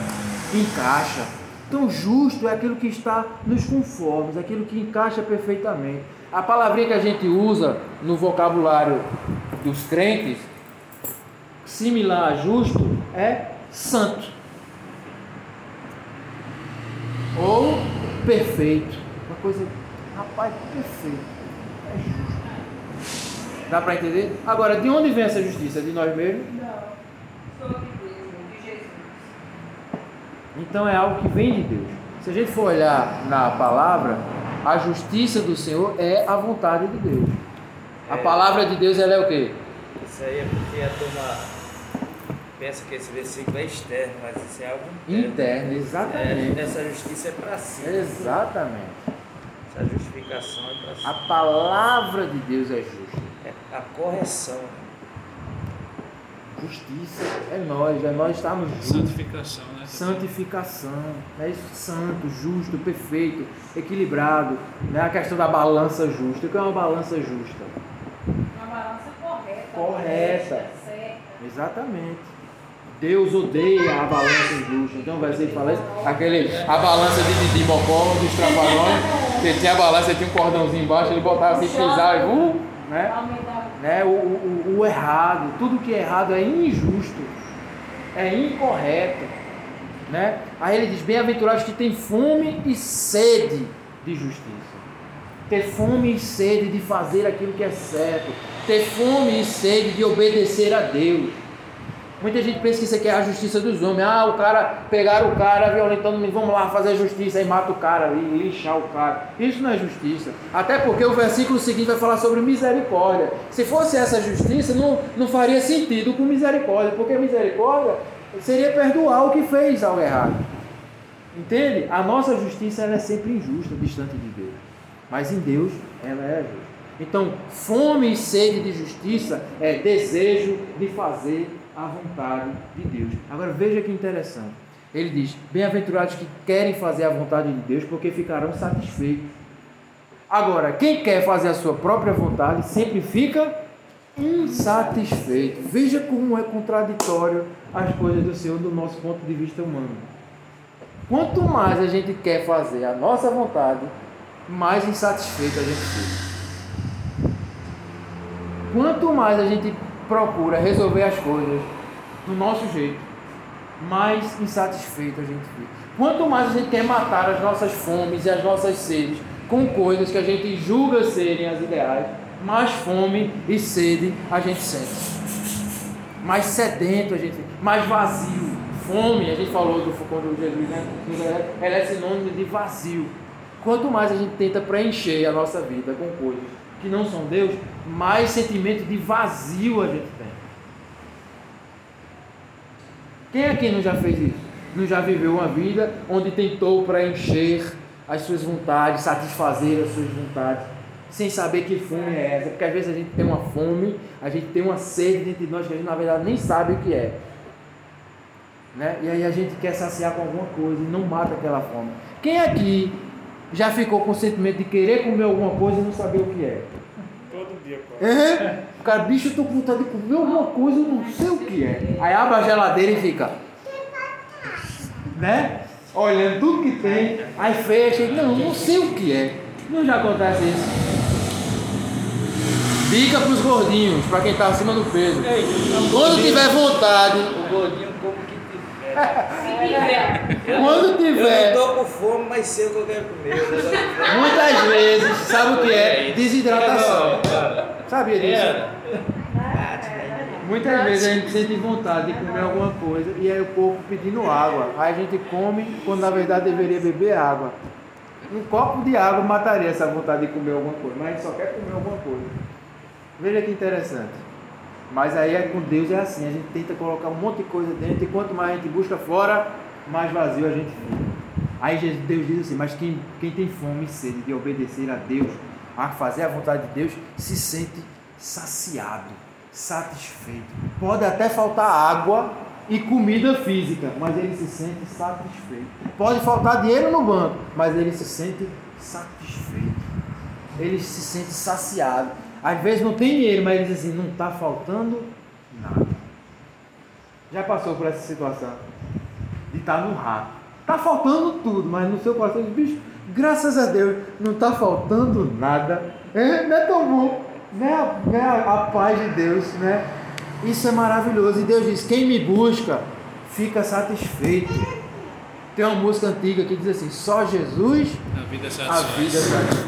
encaixa. Então, justo é aquilo que está nos conformes, aquilo que encaixa perfeitamente. A palavrinha que a gente usa no vocabulário dos crentes, similar a justo, é santo. Ou perfeito. Uma coisa, rapaz, perfeito. É justo. Dá para entender? Agora, de onde vem essa justiça? De nós mesmos? Sou de Deus, de Jesus. Então é algo que vem de Deus. Se a gente for olhar na palavra, a justiça do Senhor é a vontade de Deus. A É. palavra de Deus ela é o quê? Isso aí é porque a turma pensa que esse versículo é externo, mas isso é algo interno. Interna, É, exatamente. essa justiça é para si. Exatamente. Essa justificação é para si. A palavra de Deus é justa. É a correção. Justiça é nós, é nós estarmos justos. Santificação, né? Santificação, é isso, santo, justo, perfeito, equilibrado, né? A questão da balança justa. O que é uma balança justa? Uma balança correta. Correta. Certa. Exatamente. Deus odeia a balança injusta. Então vai ser fala isso. Aquele, a balança de Didi Mocó, dos trapalhões, que tinha a balança, tinha um cordãozinho embaixo, ele botava assim, pisava e uh, né? Né? O, o, o errado, tudo que é errado é injusto, é incorreto. Né? Aí ele diz: Bem-aventurados que têm fome e sede de justiça. Ter fome e sede de fazer aquilo que é certo. Ter fome e sede de obedecer a Deus. Muita gente pensa que isso aqui é a justiça dos homens. Ah, o cara, pegaram o cara violentando, vamos lá fazer a justiça, aí mata o cara ali, lixar o cara. Isso não é justiça. Até porque o versículo seguinte vai falar sobre misericórdia. Se fosse essa justiça, não, não faria sentido com misericórdia, porque misericórdia seria perdoar o que fez algo errado. Entende? A nossa justiça ela é sempre injusta, distante de Deus. Mas em Deus ela é justa. Então, fome e sede de justiça é desejo de fazer a vontade de Deus. Agora veja que interessante. Ele diz: Bem-aventurados que querem fazer a vontade de Deus, porque ficarão satisfeitos. Agora, quem quer fazer a sua própria vontade sempre fica insatisfeito. Veja como é contraditório as coisas do Senhor do nosso ponto de vista humano. Quanto mais a gente quer fazer a nossa vontade, mais insatisfeito a gente fica. Quanto mais a gente procura resolver as coisas do nosso jeito, mais insatisfeito a gente fica. Quanto mais a gente quer matar as nossas fomes e as nossas sedes com coisas que a gente julga serem as ideais, mais fome e sede a gente sente. Mais sedento a gente mais vazio. Fome, a gente falou do quando Jesus, né? Ela é sinônimo de vazio. Quanto mais a gente tenta preencher a nossa vida com coisas que não são Deus, mais sentimento de vazio a gente tem. Quem aqui não já fez isso? Não já viveu uma vida onde tentou preencher as suas vontades, satisfazer as suas vontades, sem saber que fome é essa? Porque às vezes a gente tem uma fome, a gente tem uma sede dentro de nós que a gente na verdade nem sabe o que é. Né? E aí a gente quer saciar com alguma coisa e não mata aquela fome. Quem aqui já ficou com o sentimento de querer comer alguma coisa e não saber o que é? Todo dia, pô. É, o cara, bicho, eu tô com vontade de comer alguma coisa, eu não sei o que é. Aí abre a geladeira e fica. Né? Olhando tudo que tem, aí fecha e não, não sei o que é. Não já acontece isso. Dica pros gordinhos, pra quem tá acima do peso. Quando tiver vontade, O gordinho que tiver. quando Eu tiver, não tô com fome, mas sei o que eu quero comer. Muitas vezes, sabe o que é? Desidratação. Sabia disso? Muitas vezes a gente sente vontade de comer alguma coisa e aí o corpo pedindo água. Aí a gente come quando na verdade deveria beber água. Um copo de água mataria essa vontade de comer alguma coisa, mas a gente só quer comer alguma coisa. Veja que interessante. Mas aí é com Deus é assim, a gente tenta colocar um monte de coisa dentro e quanto mais a gente busca fora, mais vazio a gente fica. Aí Deus diz assim, mas quem, quem tem fome e sede de obedecer a Deus, a fazer a vontade de Deus, se sente saciado, satisfeito. Pode até faltar água e comida física, mas ele se sente satisfeito. Pode faltar dinheiro no banco, mas ele se sente satisfeito. Ele se sente saciado. Às vezes não tem dinheiro, mas ele diz assim, não está faltando nada. Já passou por essa situação? De estar no rato. Está faltando tudo, mas no seu coração diz, bicho, graças a Deus, não está faltando nada. É, não é tão bom. Né? a- Né? a- a paz de Deus, né? Isso é maravilhoso. E Deus diz, quem me busca, fica satisfeito. Tem uma música antiga que diz assim, só Jesus A vida a satisfaz. vida satisfaz.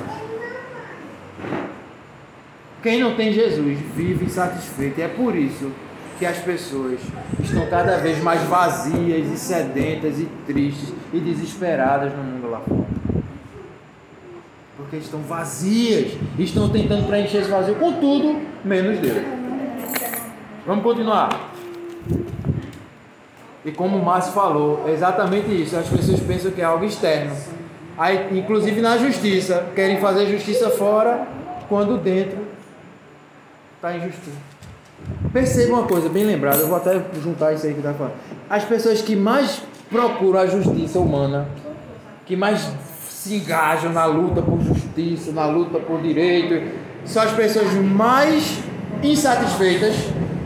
Quem não tem Jesus vive insatisfeito. E é por isso que as pessoas estão cada vez mais vazias e sedentas e tristes e desesperadas no mundo lá fora. Porque estão vazias estão tentando preencher esse vazio com tudo, menos Deus. Vamos continuar. E como o Márcio falou, é exatamente isso. As pessoas pensam que é algo externo. Aí, inclusive na justiça, querem fazer justiça fora, quando dentro está injustiça. Perceba uma coisa bem lembrada, eu vou até juntar isso aí que está falando. As pessoas que mais procuram a justiça humana, que mais se engajam na luta por justiça, na luta por direito, são as pessoas mais insatisfeitas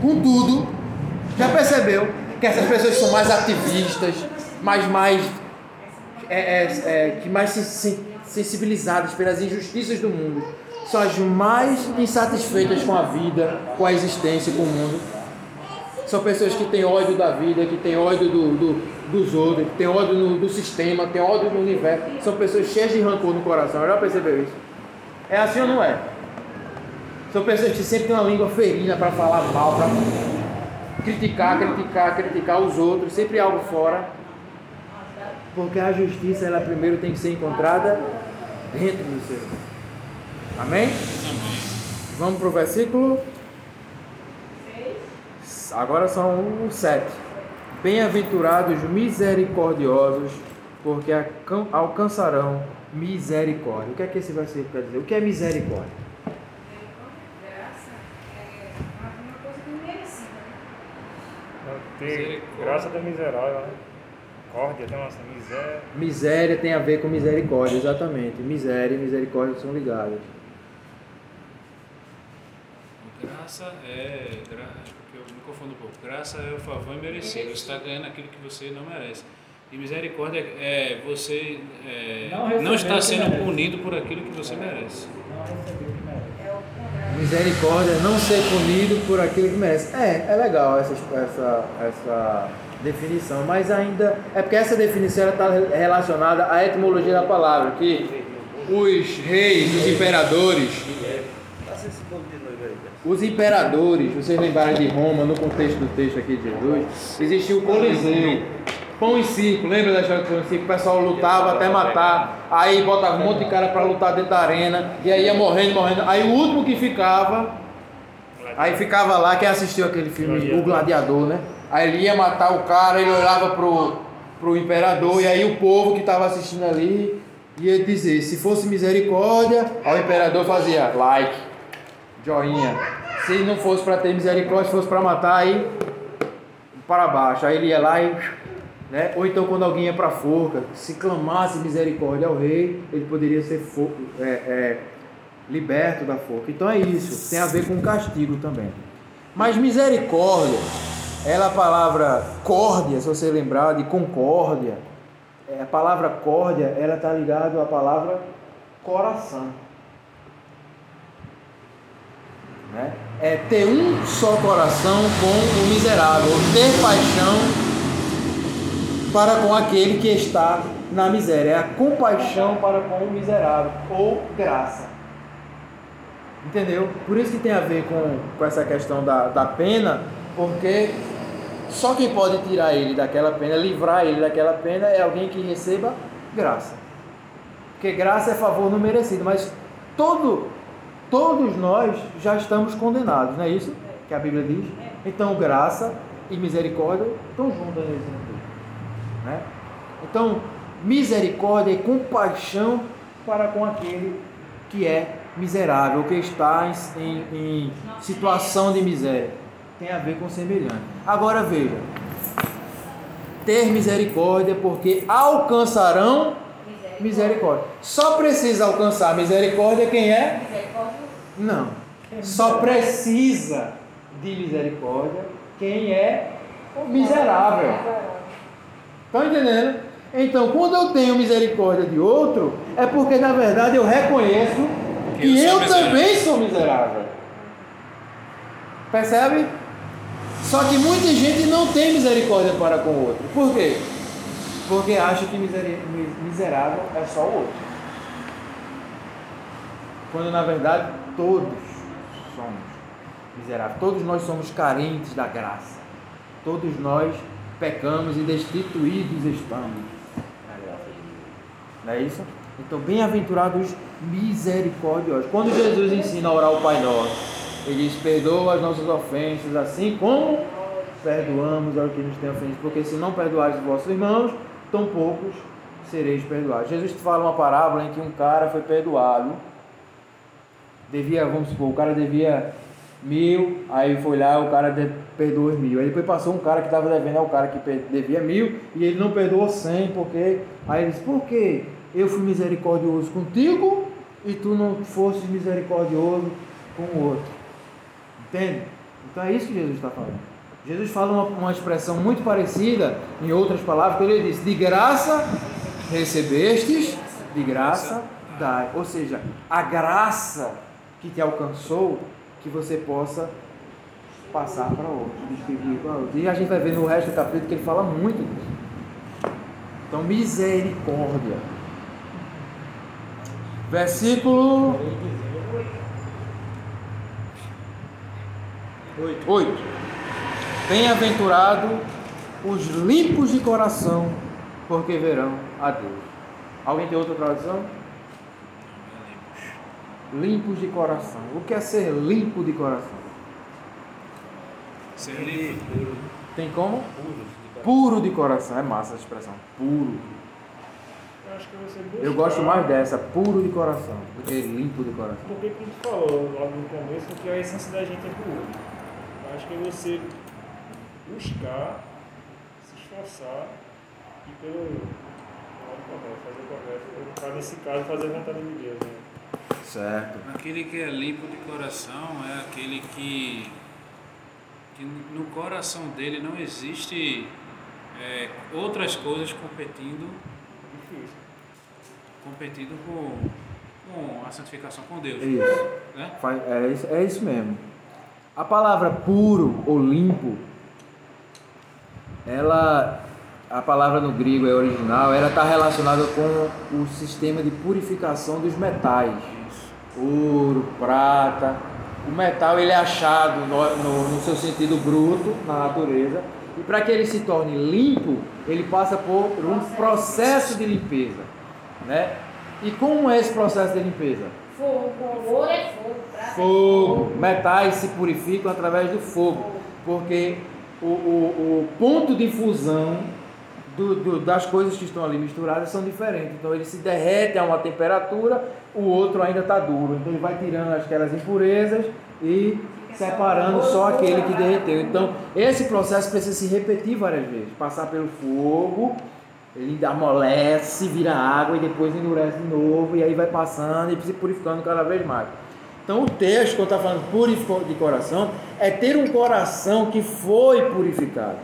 com tudo. Já percebeu que essas pessoas são mais ativistas, mais mais é, é, é, que mais se, se, sensibilizadas pelas injustiças do mundo, são as mais insatisfeitas com a vida, com a existência, com o mundo. São pessoas que têm ódio da vida, que têm ódio do, do- dos outros, que têm ódio no- do sistema, que têm ódio do universo. São pessoas cheias de rancor no coração. Já percebeu isso? É assim ou não é? São pessoas que sempre têm uma língua ferina para falar mal, para criticar, criticar, criticar os outros, sempre algo fora. Porque a justiça, ela primeiro tem que ser encontrada dentro do ser humano. Amém? Vamos para o versículo. Agora são os sete. Bem-aventurados misericordiosos, porque alcan- alcançarão misericórdia. O que é que esse versículo quer dizer? O que é misericórdia? Ter graça do miserável, né? Córdia, tem miséria. Miséria tem a ver com misericórdia, exatamente. Miséria e misericórdia são ligadas. Graça é. Gra... porque Eu me confundo um pouco. Graça é o favor imerecido. Você está ganhando aquilo que você não merece. E misericórdia é você é, Não não, está sendo merece. punido por aquilo que você merece. Não recebi o que merece. É. Misericórdia é não ser punido por aquilo que merece. É, é legal essa, essa, essa definição, mas ainda. É porque essa definição está relacionada à etimologia da palavra, que os reis, os imperadores, os imperadores, vocês lembrarem de Roma, no contexto do texto aqui de Jesus, existia o Coliseu, pão e circo, lembra da história do pão e circo? O pessoal lutava até matar, aí botava um monte de cara para lutar dentro da arena, e aí ia morrendo, morrendo. Aí o último que ficava, aí ficava lá, quem assistiu aquele filme, O Gladiador, né? Aí ele ia matar o cara, ele olhava pro, pro imperador, e aí o povo que estava assistindo ali ia dizer, se fosse misericórdia, o imperador fazia like joinha. Se não fosse para ter misericórdia, se fosse para matar, aí para baixo. Aí ele ia lá e. Né? Ou então quando alguém ia para forca, se clamasse misericórdia ao rei, ele poderia ser fo- é, é, liberto da forca. Então é isso, tem a ver com castigo também. Mas misericórdia, ela é a palavra córdia, se você lembrar de concórdia, é, a palavra córdia, ela está ligada à palavra coração. Né? É ter um só coração com o miserável, ter paixão para com aquele que está na miséria. É a compaixão para com o miserável, ou graça. Entendeu? Por isso que tem a ver com, com essa questão da, da pena, porque só quem pode tirar ele daquela pena, livrar ele daquela pena, é alguém que receba graça. Porque graça é favor não merecido, mas todo, todos nós já estamos condenados, não é isso que a Bíblia diz? Então, graça e misericórdia estão juntas nesse sentido. Né? Então, misericórdia e compaixão para com aquele que é miserável, que está em, em, em situação de miséria. Tem a ver com semelhante. Agora veja: ter misericórdia, porque alcançarão misericórdia. Só precisa alcançar misericórdia quem é? Não. Só precisa de misericórdia quem é miserável. Estão entendendo? Então, quando eu tenho misericórdia de outro, é porque na verdade eu reconheço que eu, eu também sou miserável. Percebe? Só que muita gente não tem misericórdia para com o outro. Por quê? Porque acha que miserável é só o outro. Quando na verdade todos somos miseráveis. Todos nós somos carentes da graça. Todos nós pecamos e destituídos estamos. Não é isso? Então, bem-aventurados misericordiosos. Quando Jesus ensina a orar o Pai Nosso, ele diz: perdoa as nossas ofensas, assim como perdoamos ao que nos tem ofendido. Porque se não perdoares os vossos irmãos, tão poucos sereis perdoados. Jesus fala uma parábola em que um cara foi perdoado. Devia, vamos supor, o cara devia mil, aí foi lá, o cara perdoou mil. Aí depois passou um cara que estava devendo ao cara que devia mil e ele não perdoou cem, porque. Aí ele disse: por quê? Eu fui misericordioso contigo e tu não fosse misericordioso com o outro. Entende? Então é isso que Jesus está falando. Jesus fala uma, uma expressão muito parecida, em outras palavras, quando ele diz: De graça recebestes, de graça dai. Ou seja, a graça que te alcançou, que você possa passar para outros, distribuir para outros. E a gente vai ver no resto do capítulo que ele fala muito disso. Então, misericórdia. Versículo 8. Bem-aventurado os limpos de coração, porque verão a Deus. Alguém tem outra tradução? Limpos de coração. O que é ser limpo de coração? Ser limpo, puro. Tem como? Puro de coração. É massa essa expressão. Puro. Eu acho que você buscar, Eu gosto mais dessa, puro de coração, do que limpo de coração. Porque como tu falou logo no começo, que a essência da gente é puro. Eu acho que é você buscar, se esforçar e pelo lado correto, fazer o correto. Nesse caso, fazer a vontade de Deus. Né? Certo. Aquele que é limpo de coração é aquele que, que no coração dele não existe é, outras coisas competindo, Difícil. competindo com, com a santificação com Deus. Isso. Né? É isso, é isso mesmo. A palavra puro ou limpo, ela, a palavra no grego é original, ela está relacionada com o sistema de purificação dos metais. Ouro, prata. O metal ele é achado no, no- no seu sentido bruto, na natureza. E para que ele se torne limpo, ele passa por um processo de limpeza. Né? E como é esse processo de limpeza? Fogo, ouro é fogo, prata é Fogo. Metais se purificam através do fogo, porque o, o, o ponto de fusão do- do- das coisas que estão ali misturadas são diferentes. Então ele se derrete a uma temperatura, o outro ainda está duro. Então ele vai tirando aquelas impurezas e separando só aquele que derreteu. Então esse processo precisa se repetir várias vezes, passar pelo fogo Ele amolece, vira água e depois endurece de novo, e aí vai passando e se purificando cada vez mais. Então o texto que eu estou falando purificou de coração é ter um coração que foi purificado.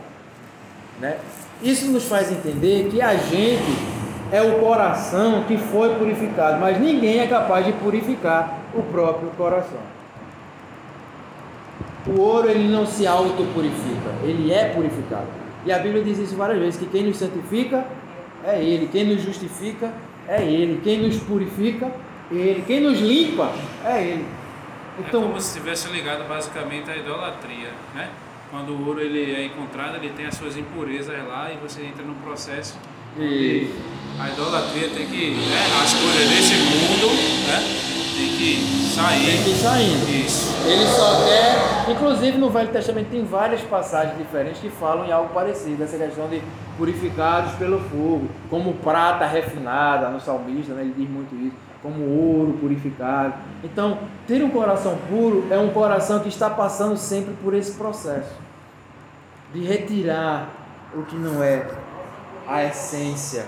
Né? Isso nos faz entender que a gente é o coração que foi purificado, mas ninguém é capaz de purificar o próprio coração. O ouro ele não se autopurifica, ele é purificado. E a Bíblia diz isso várias vezes, que quem nos santifica é Ele, quem nos justifica é Ele, quem nos purifica é Ele, quem nos limpa é Ele. Então, é como se estivesse ligado basicamente à idolatria, né? Quando o ouro ele é encontrado, ele tem as suas impurezas lá e você entra num processo e a idolatria tem que, né, as coisas desse mundo, né? Tem que sair. Tem que ir saindo. Isso. Ele só quer. Inclusive no Velho Testamento tem várias passagens diferentes que falam em algo parecido, essa questão de purificados pelo fogo, como prata refinada, no salmista, né, ele diz muito isso, como ouro purificado. Então, ter um coração puro é um coração que está passando sempre por esse processo de retirar o que não é a essência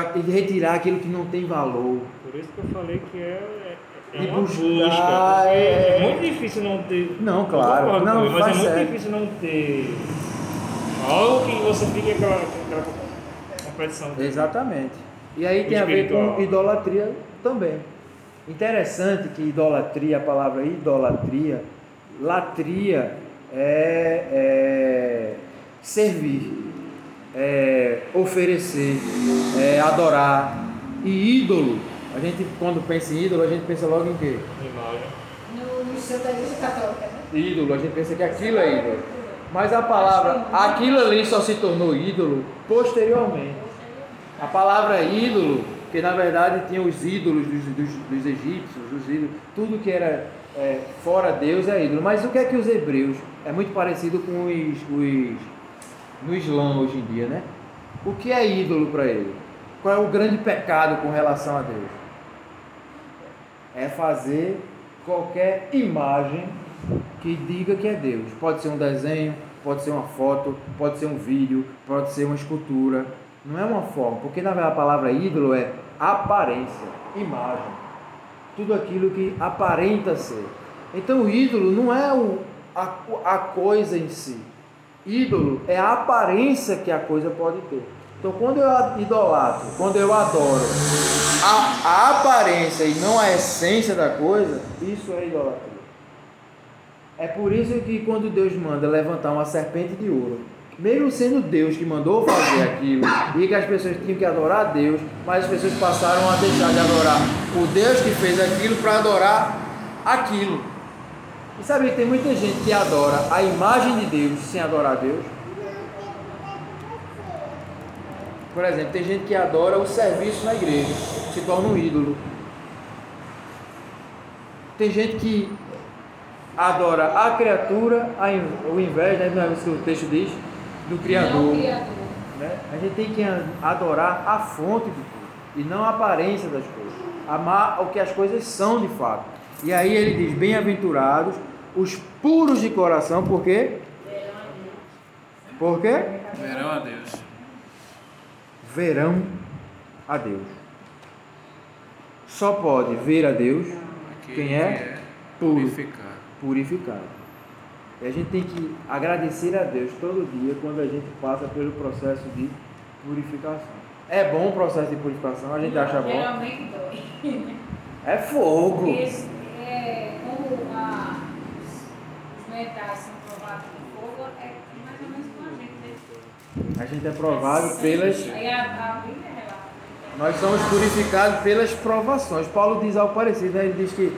de retirar aquilo que não tem valor. Por isso que eu falei que é, é, é uma buscar, busca. é- É muito difícil não ter. Não, claro. Não, ele, mas é faz muito certo. difícil não ter algo que você fique aquela, aquela competição. Exatamente. E aí tem a ver espiritual. com idolatria também. Interessante que idolatria, a palavra idolatria, latria é, é servir, é oferecer, é adorar. E ídolo, a gente quando pensa em ídolo, a gente pensa logo em quê? Imagem. No, Santa Igreja Católica, né? ídolo, a gente pensa que aquilo é ídolo. Mas a palavra, aquilo ali só se tornou ídolo posteriormente. A palavra ídolo, que na verdade tinha os ídolos dos, dos, dos egípcios, os ídolos, tudo que era é, fora Deus é ídolo. Mas o que é que os hebreus, é muito parecido com os, os no Islã hoje em dia, né? O que é ídolo para ele? Qual é o grande pecado com relação a Deus? É fazer qualquer imagem que diga que é Deus. Pode ser um desenho, pode ser uma foto, pode ser um vídeo, pode ser uma escultura. Não é uma forma, porque na verdade a palavra ídolo é aparência, imagem. Tudo aquilo que aparenta ser. Então o ídolo não é o, a, a coisa em si. Ídolo é a aparência que a coisa pode ter. Então quando eu idolatro, quando eu adoro a, a aparência e não a essência da coisa, isso é idolatria. É por isso que quando Deus manda levantar uma serpente de ouro, mesmo sendo Deus que mandou fazer aquilo, e que as pessoas tinham que adorar a Deus, mas as pessoas passaram a deixar de adorar o Deus que fez aquilo para adorar aquilo. E sabe que tem muita gente que adora a imagem de Deus sem adorar a Deus? Por exemplo, tem gente que adora o serviço na igreja, se torna um ídolo. Tem gente que adora a criatura ao invés, né, não é isso que o texto diz, do Criador. Criador. né? A gente tem que adorar a fonte de tudo e não a aparência das coisas. Amar o que as coisas são de fato. E aí ele diz: Bem-aventurados os puros de coração, por quê? Por quê? Verão a Deus. Verão a Deus. Só pode ver a Deus Aquele Quem que é? Puro. Purificado. purificado. E a gente tem que agradecer a Deus todo dia quando a gente passa pelo processo de purificação. É bom o processo de purificação, a gente acha bom. Geralmente dói. É fogo. Porque é, como a, os, os metais são provados com fogo, é mais ou menos com a gente. Né? A gente é provado pelas. Aí a, a Bíblia relata. Nós somos purificados pelas provações. Paulo diz algo parecido, né? Ele diz que,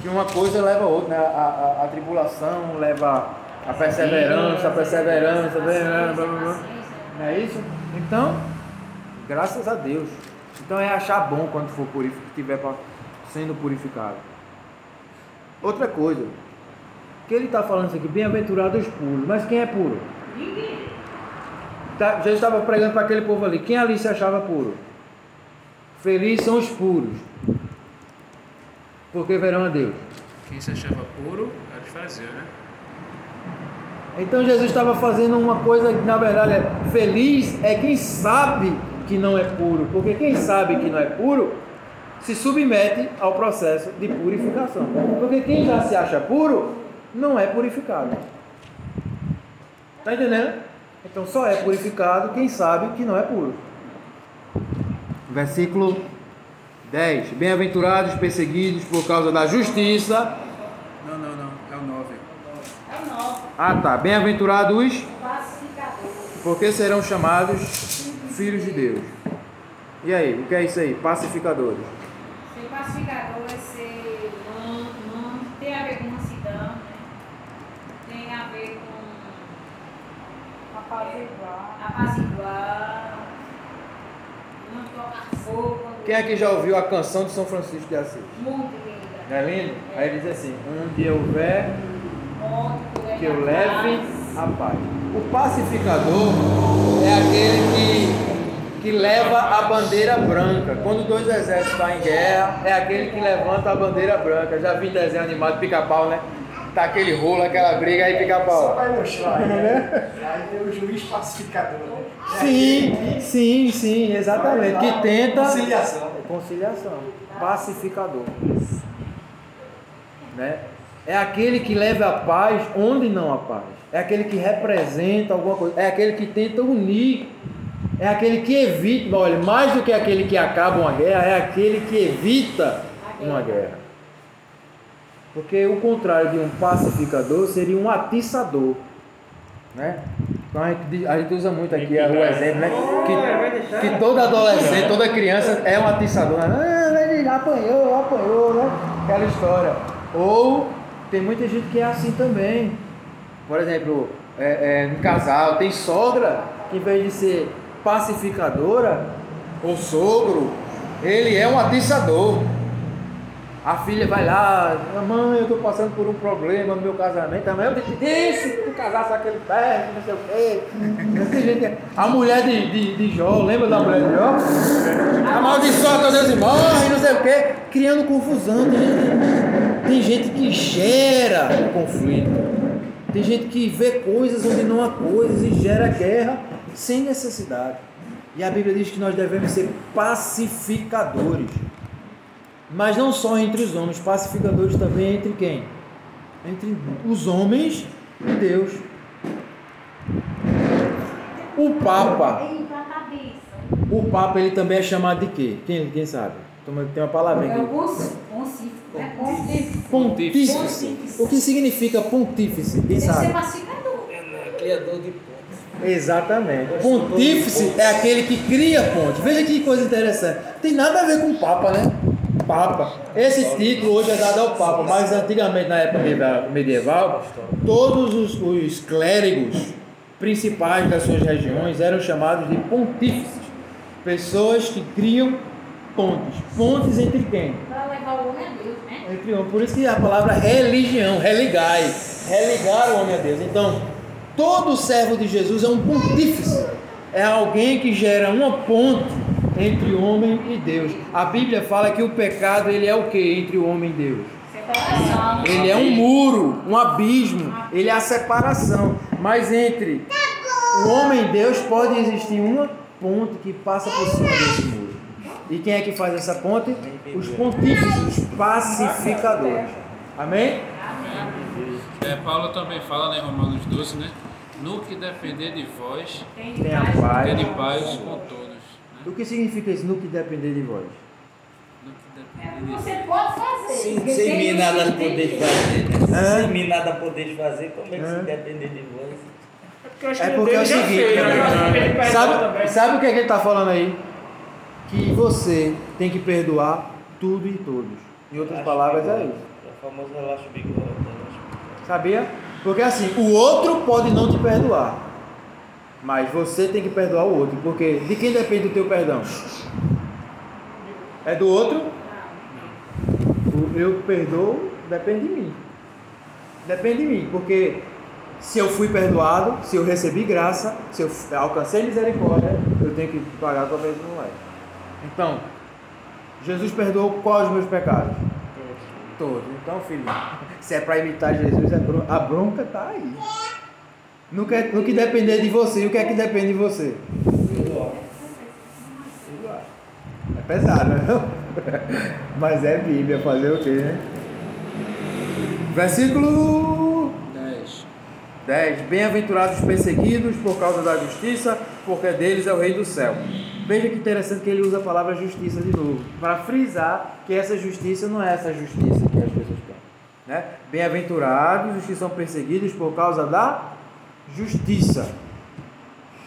que uma coisa leva a outra, né? A, a, a tribulação leva a perseverança, a perseverança, blá, blá, blá, blá. não é isso? Então, graças a Deus. Então é achar bom quando for purificado, estiver sendo purificado. Outra coisa, que ele está falando isso aqui, bem-aventurados os puros, mas quem é puro? Tá, Jesus estava pregando para aquele povo ali. Quem ali se achava puro? Felizes são os puros, porque verão a Deus. Quem se achava puro era de fazer, né? Então Jesus estava fazendo uma coisa que na verdade é feliz é quem sabe que não é puro, porque quem sabe que não é puro se submete ao processo de purificação. Porque quem já se acha puro não é purificado. Está entendendo? Então só é purificado quem sabe que não é puro. Versículo 10. Bem-aventurados perseguidos por causa da justiça. Não, não, não. É o 9. É o novo, Ah tá. Bem-aventurados porque serão chamados filhos de Deus. E aí, o que é isso aí? Pacificadores. Ser pacificador é ser man, man, tem a ver com mansidão, né? Tem a ver com Apaziguar. apaziguar, não tocar fogo. quando- Quem é que já ouviu a canção de São Francisco de Assis? Muito linda. Não é lindo? Aí ele diz assim: onde houver Onde que eu leve a paz. O pacificador é aquele que, que leva a bandeira branca. Quando dois exércitos estão em guerra, é aquele que levanta a bandeira branca. Já vi desenho animado pica-pau, né? Tá aquele rolo, aquela briga aí Só pica-pau. vai no chão, né? Aí tem o juiz pacificador, né? Sim, sim, sim, exatamente. Que tenta. Conciliação. Conciliação. Pacificador. Né? É aquele que leva a paz onde não há paz. É aquele que representa alguma coisa. É aquele que tenta unir. É aquele que evita. Olha, mais do que aquele que acaba uma guerra, é aquele que evita uma guerra. Porque o contrário de um pacificador seria um atiçador. Né? Então a gente, a gente usa muito aqui o exemplo, né? Que, que todo adolescente, toda criança é um atiçador. Né? Ah, ele apanhou, apanhou, né? Aquela história. Ou tem muita gente que é assim também. Por exemplo, é, é, no casal, tem sogra que em vez de ser pacificadora, ou sogro, ele é um atiçador. A filha vai lá, mãe, eu estou passando por um problema no meu casamento. A mãe, eu disse que tu casasse aquele pé, não sei o quê. Que- A mulher de, de, de Jó, lembra da mulher de Jó? Amaldiçoa Deus e morre, não sei o quê. Criando confusão. Tem gente, tem gente que gera conflito. Tem gente que vê coisas onde não há coisas e gera guerra sem necessidade. E a Bíblia diz que nós devemos ser pacificadores. Mas não só entre os homens, pacificadores também entre quem? Entre os homens e Deus. O Papa, o Papa ele também é chamado de quê? Quem, quem sabe? Tem uma palavrinha É o aqui. poncífico, poncífico, né? Pontífice. Pontífice. Pontífice. O que significa pontífice? Quem ser sabe? pacificador. Criador de pontos. Exatamente. Pontífice é aquele que cria ponte. Veja que coisa interessante. Tem nada a ver com Papa, né? Papa. Esse título hoje é dado ao Papa, mas antigamente, na época medieval- todos os, os clérigos principais das suas regiões eram chamados de pontífices. Pessoas que criam pontes. Pontes entre quem? Para levar o homem a Deus, né? Entre homens. Por isso que a palavra religião, religai, religar o homem a Deus. Então, todo servo de Jesus é um pontífice. É alguém que gera uma ponte entre o homem e Deus. A Bíblia fala que o pecado ele é o que entre o homem e Deus? Separação. Ele é um muro, um abismo, ele é a separação. Mas entre o homem e Deus pode existir uma ponte que passa por cima desse muro. E quem é que faz essa ponte? Os pontífices, os pacificadores. Amém? É, Paulo também fala, né, Romanos 12, né? No que depender de vós, Tem Tenha paz. paz com todos. Né? O que significa isso? No que depender de vós? É o você pode fazer. Sem, Porque sem tem mim nada poder fazer, né? Sem mim nada poder fazer, como é que se depender de vós? porque eu acho É que porque é o Deus já seguinte, né? né? Sabe, sabe o que, é que ele está falando aí? Que você tem que perdoar tudo e todos. Em outras palavras, é isso. É o famoso relaxa o bigode. relaxa o bigode. Sabia? Porque assim, o outro pode não te perdoar. Mas você tem que perdoar o outro. Porque de quem depende do teu perdão? É do outro? O eu perdoo depende de mim. Depende de mim. Porque se eu fui perdoado, se eu recebi graça, se eu alcancei misericórdia, eu tenho que pagar a mesma moeda. Então, Jesus perdoou quais os meus pecados? Todos. Então, filho, se é para imitar Jesus, a bron- a bronca tá aí. No que, no que depender de você, o que é que depende de você? É pesado, não? Mas é Bíblia, fazer o quê, né? Versículo 10. 10. Bem-aventurados os perseguidos por causa da justiça, porque deles é o rei do céu. Veja que interessante que ele usa a palavra justiça de novo, para frisar que essa justiça não é essa justiça que as pessoas têm. Né? Bem-aventurados os que são perseguidos por causa da justiça.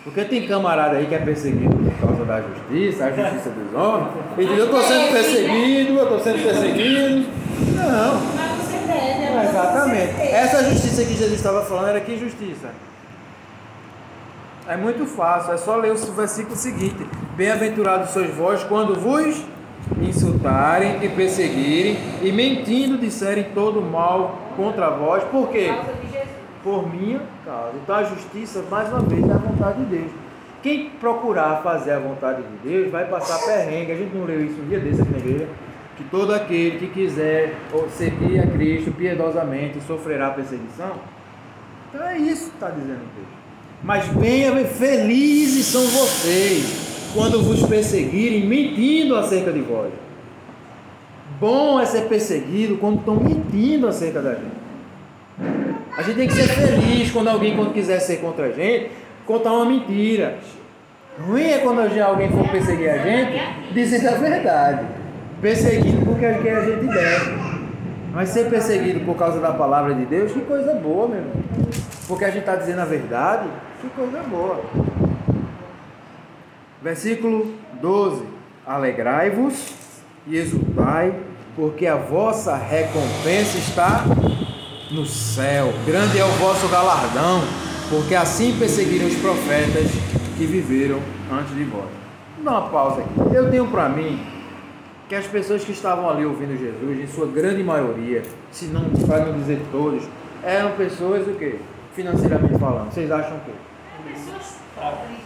Porque tem camarada aí que é perseguido por causa da justiça, a justiça dos homens. Ele diz, eu estou sendo perseguido, eu estou sendo perseguido. Não. Ela Exatamente. Essa justiça que Jesus estava falando era que justiça? É muito fácil, é só ler o versículo seguinte: Bem-aventurados sois vós quando vos insultarem e perseguirem e mentindo disserem todo mal contra vós. Por quê? Por minha causa. Então a justiça, mais uma vez, é a vontade de Deus. Quem procurar fazer a vontade de Deus vai passar perrengue. A gente não leu isso um dia desse aqui na igreja. Que todo aquele que quiser seguir a Cristo piedosamente sofrerá perseguição. Então é isso que está dizendo texto. Mas bem felizes são vocês quando vos perseguirem mentindo acerca de vós. Bom é ser perseguido quando estão mentindo acerca da gente. A gente tem que ser feliz quando alguém, quando quiser ser contra a gente, contar uma mentira. Ruim é quando alguém for perseguir a gente, dizendo a verdade. Perseguido porque que a gente deve. Mas ser perseguido por causa da palavra de Deus, que coisa boa, meu irmão. Porque a gente está dizendo a verdade, que coisa boa. Versículo 12: Alegrai-vos e exultai, porque a vossa recompensa está no céu. Grande é o vosso galardão, porque assim perseguiram os profetas que viveram antes de vós. Vou dar uma pausa aqui. Eu tenho para mim que as pessoas que estavam ali ouvindo Jesus, em sua grande maioria, se não para não dizer todos, eram pessoas o quê? Financeiramente falando. Vocês acham o quê? Pessoas pobres.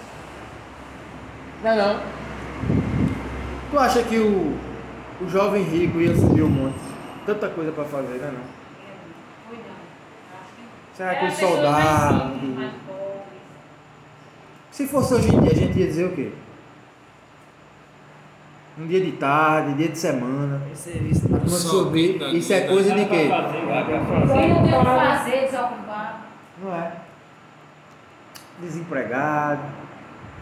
Não, não. Tu acha que o, o jovem rico ia subir um monte? Tanta coisa para fazer, né? Não? Foi não. Acho que Será que soldados? mais simples, mais pobres. Se fosse hoje em dia, a gente ia dizer o quê? Um dia de tarde, dia de semana. Turma Só subir. Isso é coisa de quê? Quem não tem o que fazer, desocupado. Não é? Desempregado,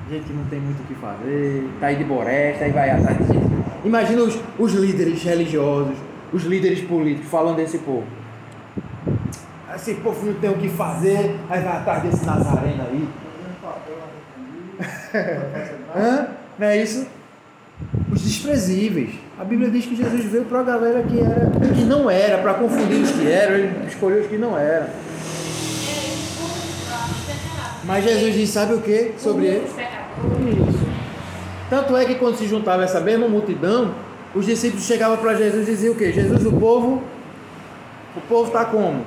gente que não tem muito o que fazer, tá aí de boresta, aí vai atrás de gente. Imagina os, os líderes religiosos, os líderes políticos falando desse povo. Esse povo não tem o que fazer, aí vai atrás desse Nazareno aí. Hã? Não é isso? Os desprezíveis. A Bíblia diz que Jesus veio para a galera que, era, que não era, para confundir os que eram, ele escolheu os que não eram. Mas Jesus diz, sabe o que sobre eles? Pecadores. Isso. Tanto é que quando se juntava essa mesma multidão, os discípulos chegavam para Jesus e diziam o quê? Jesus, o povo, o povo está como?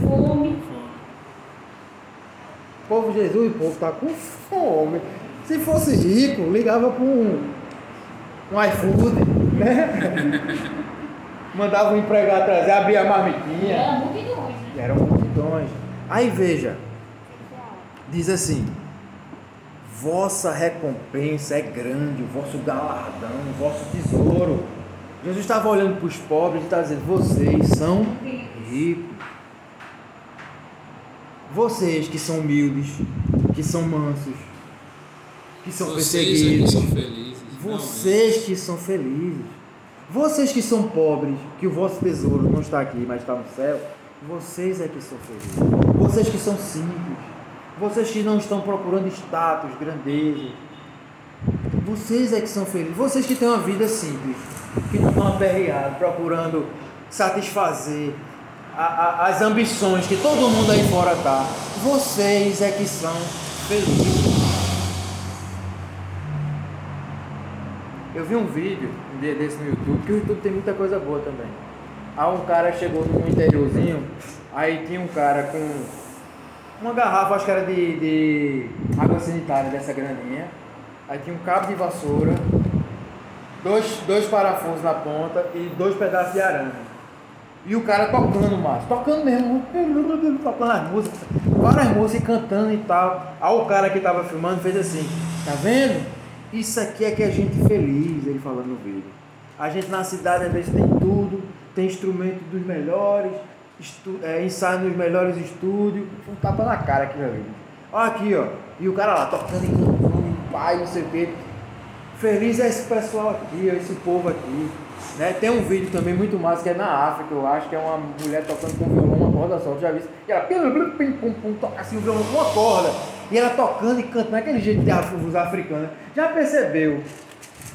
Fome. O povo Jesus, o povo está com fome. Se fosse rico, ligava para um, um iFood, né? Mandava um empregado trazer, abria a marmitinha. Era multidões, né? Eram multidões. Aí veja, diz assim: vossa recompensa é grande, o vosso galardão, o vosso tesouro. Jesus estava olhando para os pobres e estava dizendo: vocês são ricos. Vocês que são humildes, que são mansos, que são Vocês é que perseguidos. são felizes. não Vocês que são felizes, vocês que são pobres, que o vosso tesouro não está aqui, mas está no céu, vocês é que são felizes. Vocês que são simples, vocês que não estão procurando status, grandeza, vocês é que são felizes. Vocês que têm uma vida simples, que não estão aperreados, procurando satisfazer a- a- as ambições que todo mundo aí fora está. Vocês é que são felizes. Eu vi um vídeo desse no YouTube, que o YouTube tem muita coisa boa também. Aí um cara chegou num interiorzinho, aí tinha um cara com uma garrafa, acho que era de, de água sanitária dessa grandinha. Aí tinha um cabo de vassoura, dois, dois parafusos na ponta e dois pedaços de arame. E o cara tocando, Márcio, tocando mesmo, tocando as músicas, várias músicas cantando e tal. Aí o cara que tava filmando fez assim, tá vendo? Isso aqui é que é gente feliz, ele falando no vídeo. A gente na cidade às vezes tem tudo, tem instrumento dos melhores, estu, é, ensaio nos melhores estúdios. Um tapa na cara aqui, meu amigo. Olha aqui, ó. E o cara lá tocando e cantando, pai, não sei o quê. Feliz é esse pessoal aqui, esse povo aqui. Né? Tem um vídeo também muito massa que é na África, eu acho, que é uma mulher tocando com violão, uma corda só, tu já viu? E ela pim, pim, pim, pum, pum, toca assim o violão com uma corda. E ela tocando e cantando, naquele jeito de os africanos. Já percebeu?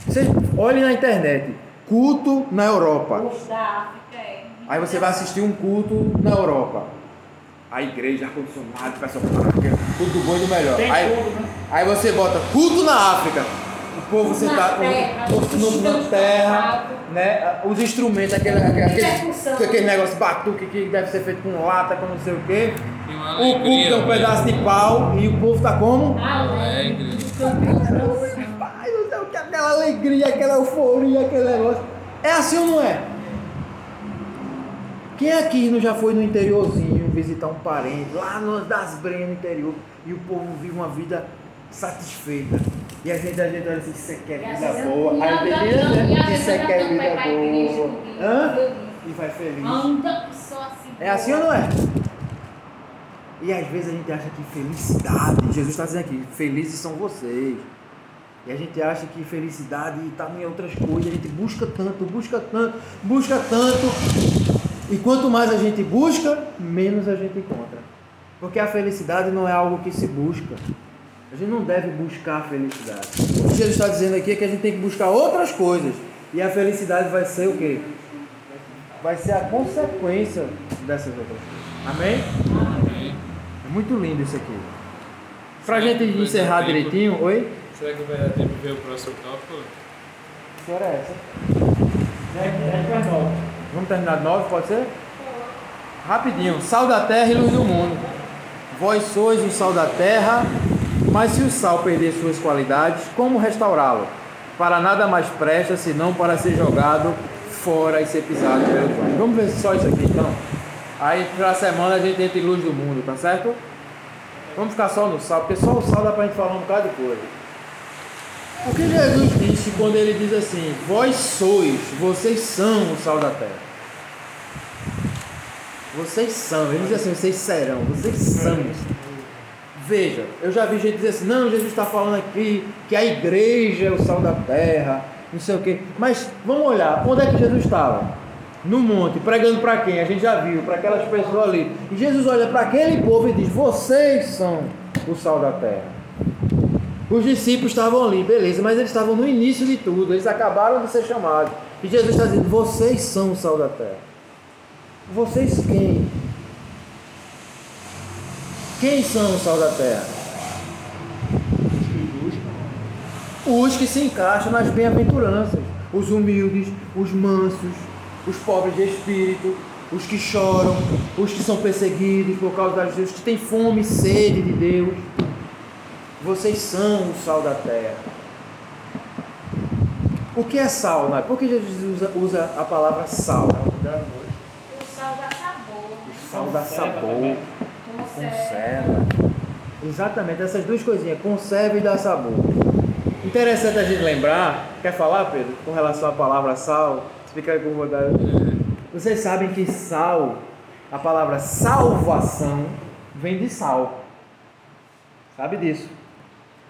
Vocês olhem na internet, culto na Europa. Da é. Aí você vai assistir um culto na Europa. A igreja, ar-condicionado, pessoal, tudo do bom e do melhor. Tem Aí, tudo, né? aí você bota culto na África. O povo sentado na terra, né? Os instrumentos, aquele, aquele, aquele, Percussão. aquele negócio batuque que deve ser feito com lata, com não sei o quê. O alegria. é um pedaço de pau e o povo tá como? Alegre. Pai, não sei o que, aquela alegria, aquela euforia, aquele negócio. É assim ou não é? Quem aqui não já foi no interiorzinho visitar um parente, lá no, das Brenhas no interior, e o povo vive uma vida satisfeita? E a gente, a gente olha assim, isso aqui é vida boa. Aí eu tenho isso aqui é vida boa. Hã? E vai feliz. É assim ou não é? E às vezes a gente acha que felicidade, Jesus está dizendo aqui, felizes são vocês. E a gente acha que felicidade está em outras coisas, a gente busca tanto, busca tanto, busca tanto. E quanto mais a gente busca, menos a gente encontra. Porque a felicidade não é algo que se busca. A gente não deve buscar a felicidade. O que Jesus está dizendo aqui é que a gente tem que buscar outras coisas. E a felicidade vai ser o quê? Vai ser a consequência dessas outras coisas. Amém? É muito lindo isso aqui. Pra gente encerrar direitinho, oi? Será que vai dar tempo de ver o próximo tópico? Que hora é essa? É, é nós. Vamos terminar de nove, pode ser? Rapidinho. Sal da terra e luz do mundo. Vós sois o sal da terra, mas se o sal perder suas qualidades, como restaurá-lo? Para nada mais presta senão para ser jogado fora e ser pisado pelos homens. Vamos ver só isso aqui então. Aí pra semana a gente entra em luz do mundo, tá certo? Vamos ficar só no sal, porque só o sal dá pra gente falar um bocado de coisa. O que Jesus disse quando ele diz assim: Vós sois, vocês são o sal da terra. Vocês são, ele diz assim: Vocês serão, vocês são. Veja, eu já vi gente dizer assim: Não, Jesus está falando aqui que a igreja é o sal da terra, não sei o quê. Mas vamos olhar, onde é que Jesus estava? No monte, pregando para quem? A gente já viu, para aquelas pessoas ali. E Jesus olha para aquele povo e diz: Vocês são o sal da terra. Os discípulos estavam ali, beleza, mas eles estavam no início de tudo, eles acabaram de ser chamados. E Jesus está dizendo: Vocês são o sal da terra. Vocês quem? Quem são o sal da terra? Os que se encaixam nas bem-aventuranças, os humildes, os mansos, os pobres de espírito, os que choram, os que são perseguidos por causa das Deus, que têm fome e sede de Deus. Vocês são o sal da terra. O que é sal? Por que Jesus usa, usa a palavra sal? O sal dá sabor. O sal dá sabor, conserva. Exatamente, essas duas coisinhas, conserva e dá sabor. Interessante a gente lembrar, quer falar, Pedro, com relação à palavra sal? Explica aí como dar. Vocês sabem que sal, a palavra salvação, vem de sal. Sabe disso?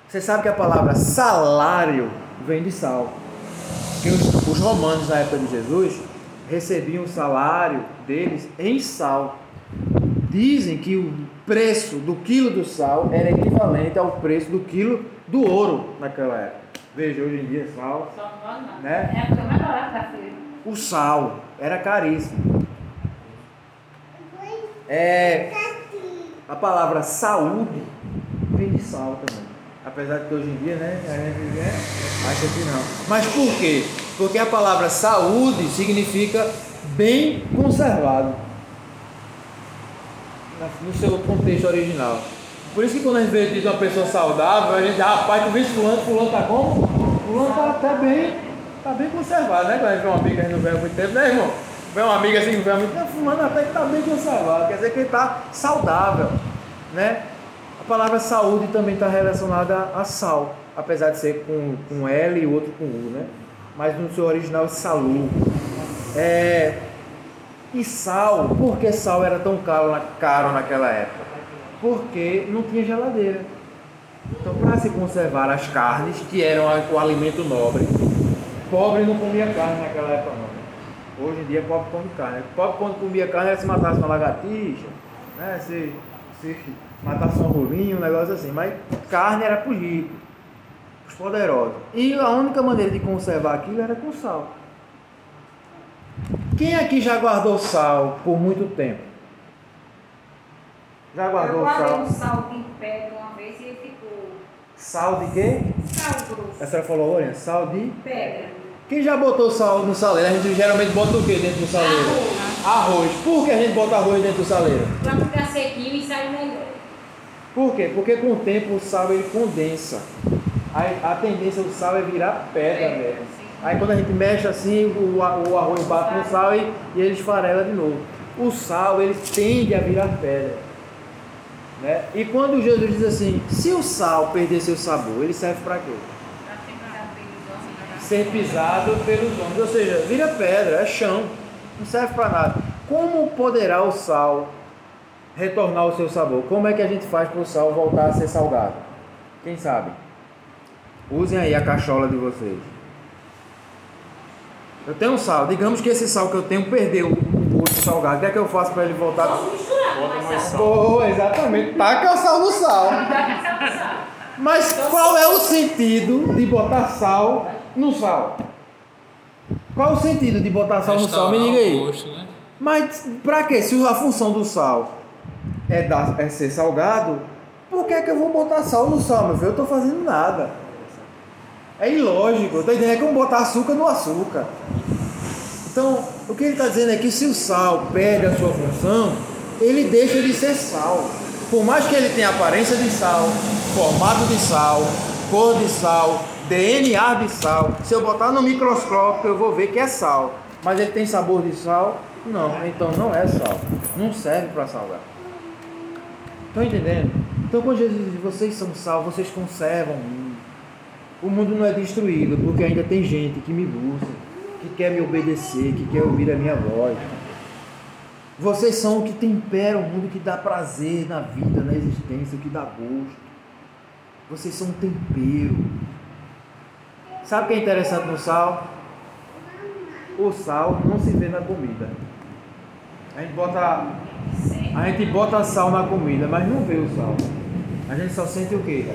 Você sabe que a palavra salário vem de sal. Porque os, os romanos na época de Jesus recebiam o salário deles em sal. Dizem que o preço do quilo do sal era equivalente ao preço do quilo do ouro naquela época. Veja, hoje em dia sal, Só não né? É a coisa mais barata da feira. O sal era caríssimo. É, a palavra saúde vem de sal também. Apesar de que hoje em dia, né, a gente né, acha que não. Mas por quê? Porque a palavra saúde significa bem conservado. No seu contexto original. Por isso que quando a gente vê diz uma pessoa saudável, a gente diz, rapaz, tu vê fulano, fulano tá como? Fulano tá até bem, tá bem conservado, né? Quando a gente vê uma amiga que não vê há muito tempo, né, irmão? Vê uma amiga assim que não vê há muito tempo, fulano até que tá bem conservado, quer dizer que ele tá saudável. né? A palavra saúde também está relacionada a sal, apesar de ser com, com L e outro com U, né? Mas no seu original é salu. É, e sal, por que sal era tão caro, caro naquela época? Porque não tinha geladeira. Então, para se conservar as carnes, que eram o alimento nobre, pobre não comia carne naquela época não. Hoje em dia, pobre come carne. Pobre quando comia carne se matasse uma lagartixa, né? se, se matasse um rolinho, um negócio assim. Mas carne era para os ricos, os poderosos. E a única maneira de conservar aquilo era com sal. Quem aqui já guardou sal por muito tempo? Já Eu guardou guardei sal? um sal de pedra uma vez e ele ficou Sal de quê? sal grosso. A senhora falou, olha, sal de. Pedra. Quem já botou sal no saleiro? A gente geralmente bota o que dentro do saleiro? Arroz. Por que a gente bota arroz dentro do saleiro? Pra ficar sequinho e sair melhor. Por quê? Porque com o tempo o sal ele condensa. Aí a tendência do sal é virar pedra É, mesmo. sim. Aí quando a gente mexe assim, o, o arroz bate no sal e, e ele esfarela de novo. O sal ele tende a virar pedra. Né? E quando Jesus diz assim, se o sal perder seu sabor, ele serve para quê? ser pisado pelos homens, ou seja, vira pedra, é chão, não serve para nada. Como poderá o sal retornar o seu sabor? Como é que a gente faz para o sal voltar a ser salgado? Quem sabe? Usem aí a cachola de vocês. Eu tenho um sal, digamos que esse sal que eu tenho perdeu o gosto salgado. O que é que eu faço para ele voltar? Bota mais sal. Boa, exatamente. Taca o sal no sal. Mas qual é o sentido de botar sal no sal? Qual o sentido de botar sal no sal? Me diga aí. gosto, né? Mas pra quê? Se a função do sal é, dar, é ser salgado, por que, é que eu vou botar sal no sal, meu filho? Eu tô fazendo nada. É ilógico. Tô entendendo é como botar açúcar no açúcar. Então, o que ele está dizendo é que se o sal perde a sua função, ele deixa de ser sal. Por mais que ele tenha aparência de sal, formato de sal, cor de sal, DNA de sal, se eu botar no microscópio eu vou ver que é sal. Mas ele tem sabor de sal? Não, então não é sal. Não serve para salgar. Estão entendendo? Então quando Jesus diz, vocês são sal, vocês conservam o mundo. Não é destruído porque ainda tem gente que me busca, que quer me obedecer, que quer ouvir a minha voz. Vocês são o que tempera o mundo, que dá prazer na vida, na existência, que dá gosto. Vocês são um tempero. Sabe o que é interessante no sal? O sal não se vê na comida. A gente bota, a gente bota sal na comida, mas não vê o sal. A gente só sente o quê?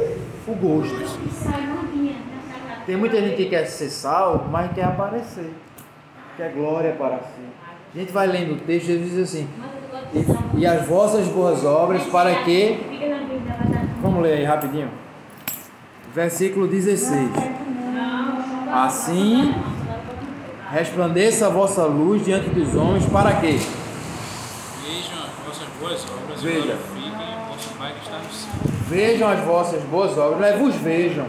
O gosto. Tem muita gente que quer ser sal, mas quer aparecer. Quer glória para si. A gente vai lendo o texto, Jesus diz assim: e, e as vossas boas obras para que. Vamos ler aí rapidinho. Versículo 16. Assim resplandeça a vossa luz diante dos homens para quê? Vejam as vossas boas obras e Veja. glorifiquem o vosso Pai que está no céu. Vejam as vossas boas obras, não é vos vejam.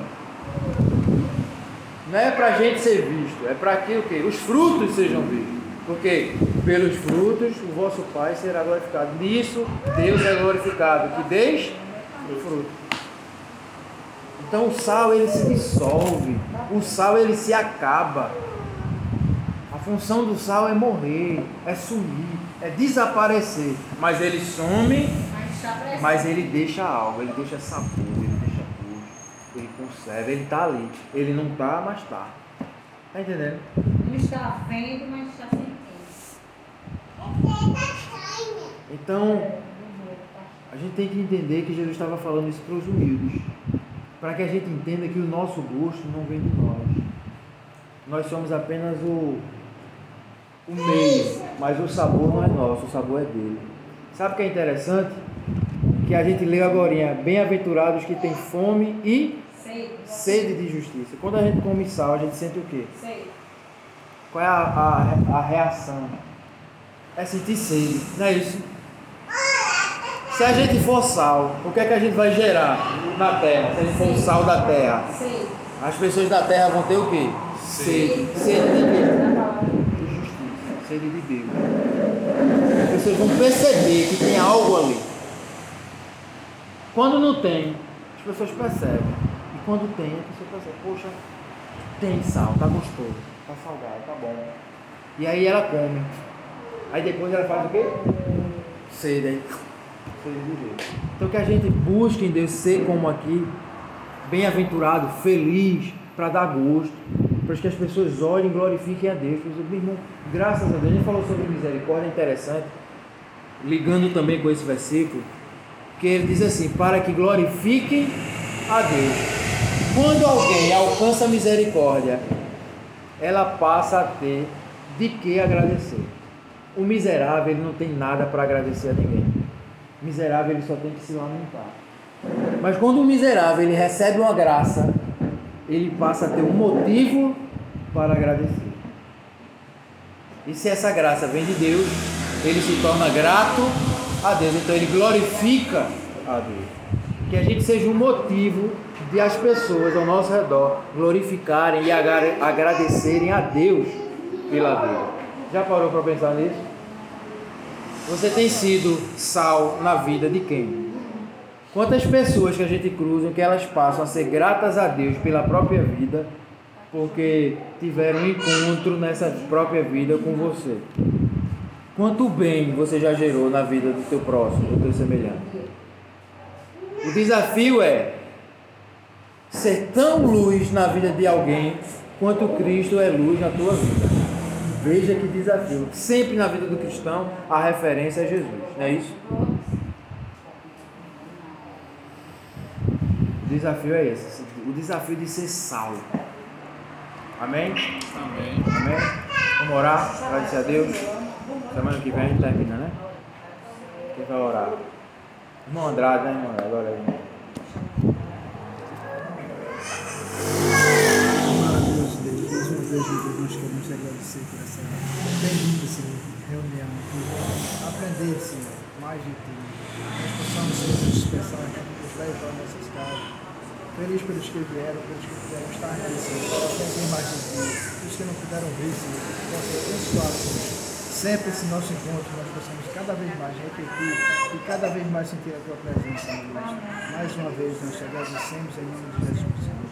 Não é para a gente ser visto, é para que o quê? Os frutos sejam vistos. Porque pelos frutos o vosso Pai será glorificado. Nisso Deus é glorificado, que deixe fruto. Então o sal ele se dissolve, o sal ele se acaba. A função do sal é morrer, é sumir, é desaparecer. Mas ele some mas ele deixa algo, ele deixa sabor, ele conserva, ele está ali. Ele não está, mas está. Tá entendendo? Não está vendo, mas está sentindo. Então, a gente tem que entender que Jesus estava falando isso para os humildes. Para que a gente entenda que o nosso gosto não vem de nós. Nós somos apenas o, o meio, mas o sabor não é nosso, o sabor é dele. Sabe o que é interessante? Que a gente lê agora, bem-aventurados que têm fome e. sede de justiça. Quando a gente come sal, a gente sente o quê? Sei. Qual é a, a, a reação? É sentir sede, não é isso? Se a gente for sal, o que é que a gente vai gerar na terra? Se a gente for o sal da terra, Sei. as pessoas da terra vão ter o quê? Sede. Sede de quê? De justiça. Sede de Deus. As pessoas vão perceber que tem algo ali. Quando não tem, as pessoas percebem. Quando tem, a pessoa percebe, poxa, tem sal, tá gostoso, tá salgado, tá bom. E aí ela come. Aí depois ela faz o quê? Sede aí. Sede de Deus. Então que a gente busque em Deus ser como aqui, bem-aventurado, feliz, para dar gosto, para que as pessoas olhem e glorifiquem a Deus. Meu irmão, graças a Deus, a gente falou sobre misericórdia, é interessante, ligando também com esse versículo, que ele diz assim: para que glorifiquem a Deus. Quando alguém alcança a misericórdia, ela passa a ter de que agradecer. O miserável ele não tem nada para agradecer a ninguém. O miserável ele só tem que se lamentar. Mas quando o miserável ele recebe uma graça, ele passa a ter um motivo para agradecer. E se essa graça vem de Deus, ele se torna grato a Deus. Então ele glorifica a Deus. Que a gente seja um motivo de as pessoas ao nosso redor glorificarem e agradecerem a Deus pela vida. Já parou para pensar nisso? Você tem sido sal na vida de quem? Quantas pessoas que a gente cruza que elas passam a ser gratas a Deus pela própria vida, porque tiveram um encontro nessa própria vida com você? Quanto bem você já gerou na vida do teu próximo, do teu semelhante? O desafio é ser tão luz na vida de alguém quanto Cristo é luz na tua vida. Veja que desafio. Sempre na vida do cristão a referência é Jesus, não é isso? O desafio é esse, o desafio de ser sal. Amém? Amém. Amém? Vamos orar, agradecer a Deus. Semana que vem a gente termina, né? Quem vai orar? Irmão Andrade, né, irmão? Agora aí. Maravilhoso Deus, mais uma vez, Deus, nós queremos agradecer por essa bem-vinda, Senhor, reunião, por aprender, Senhor, mais de ti. Nós possamos, Senhor, nos aqui, nos leve para nossas casas. Feliz pelos que vieram, pelos que puderam estar aqui, Senhor, aprender mais de ti. Os que não puderam vir, Senhor, que possa abençoar, Senhor. Sempre esse nosso encontro, nós possamos cada vez mais repetir e cada vez mais sentir a tua presença, Deus. Mais uma vez, nós te agradecemos em nome de Jesus, Senhor.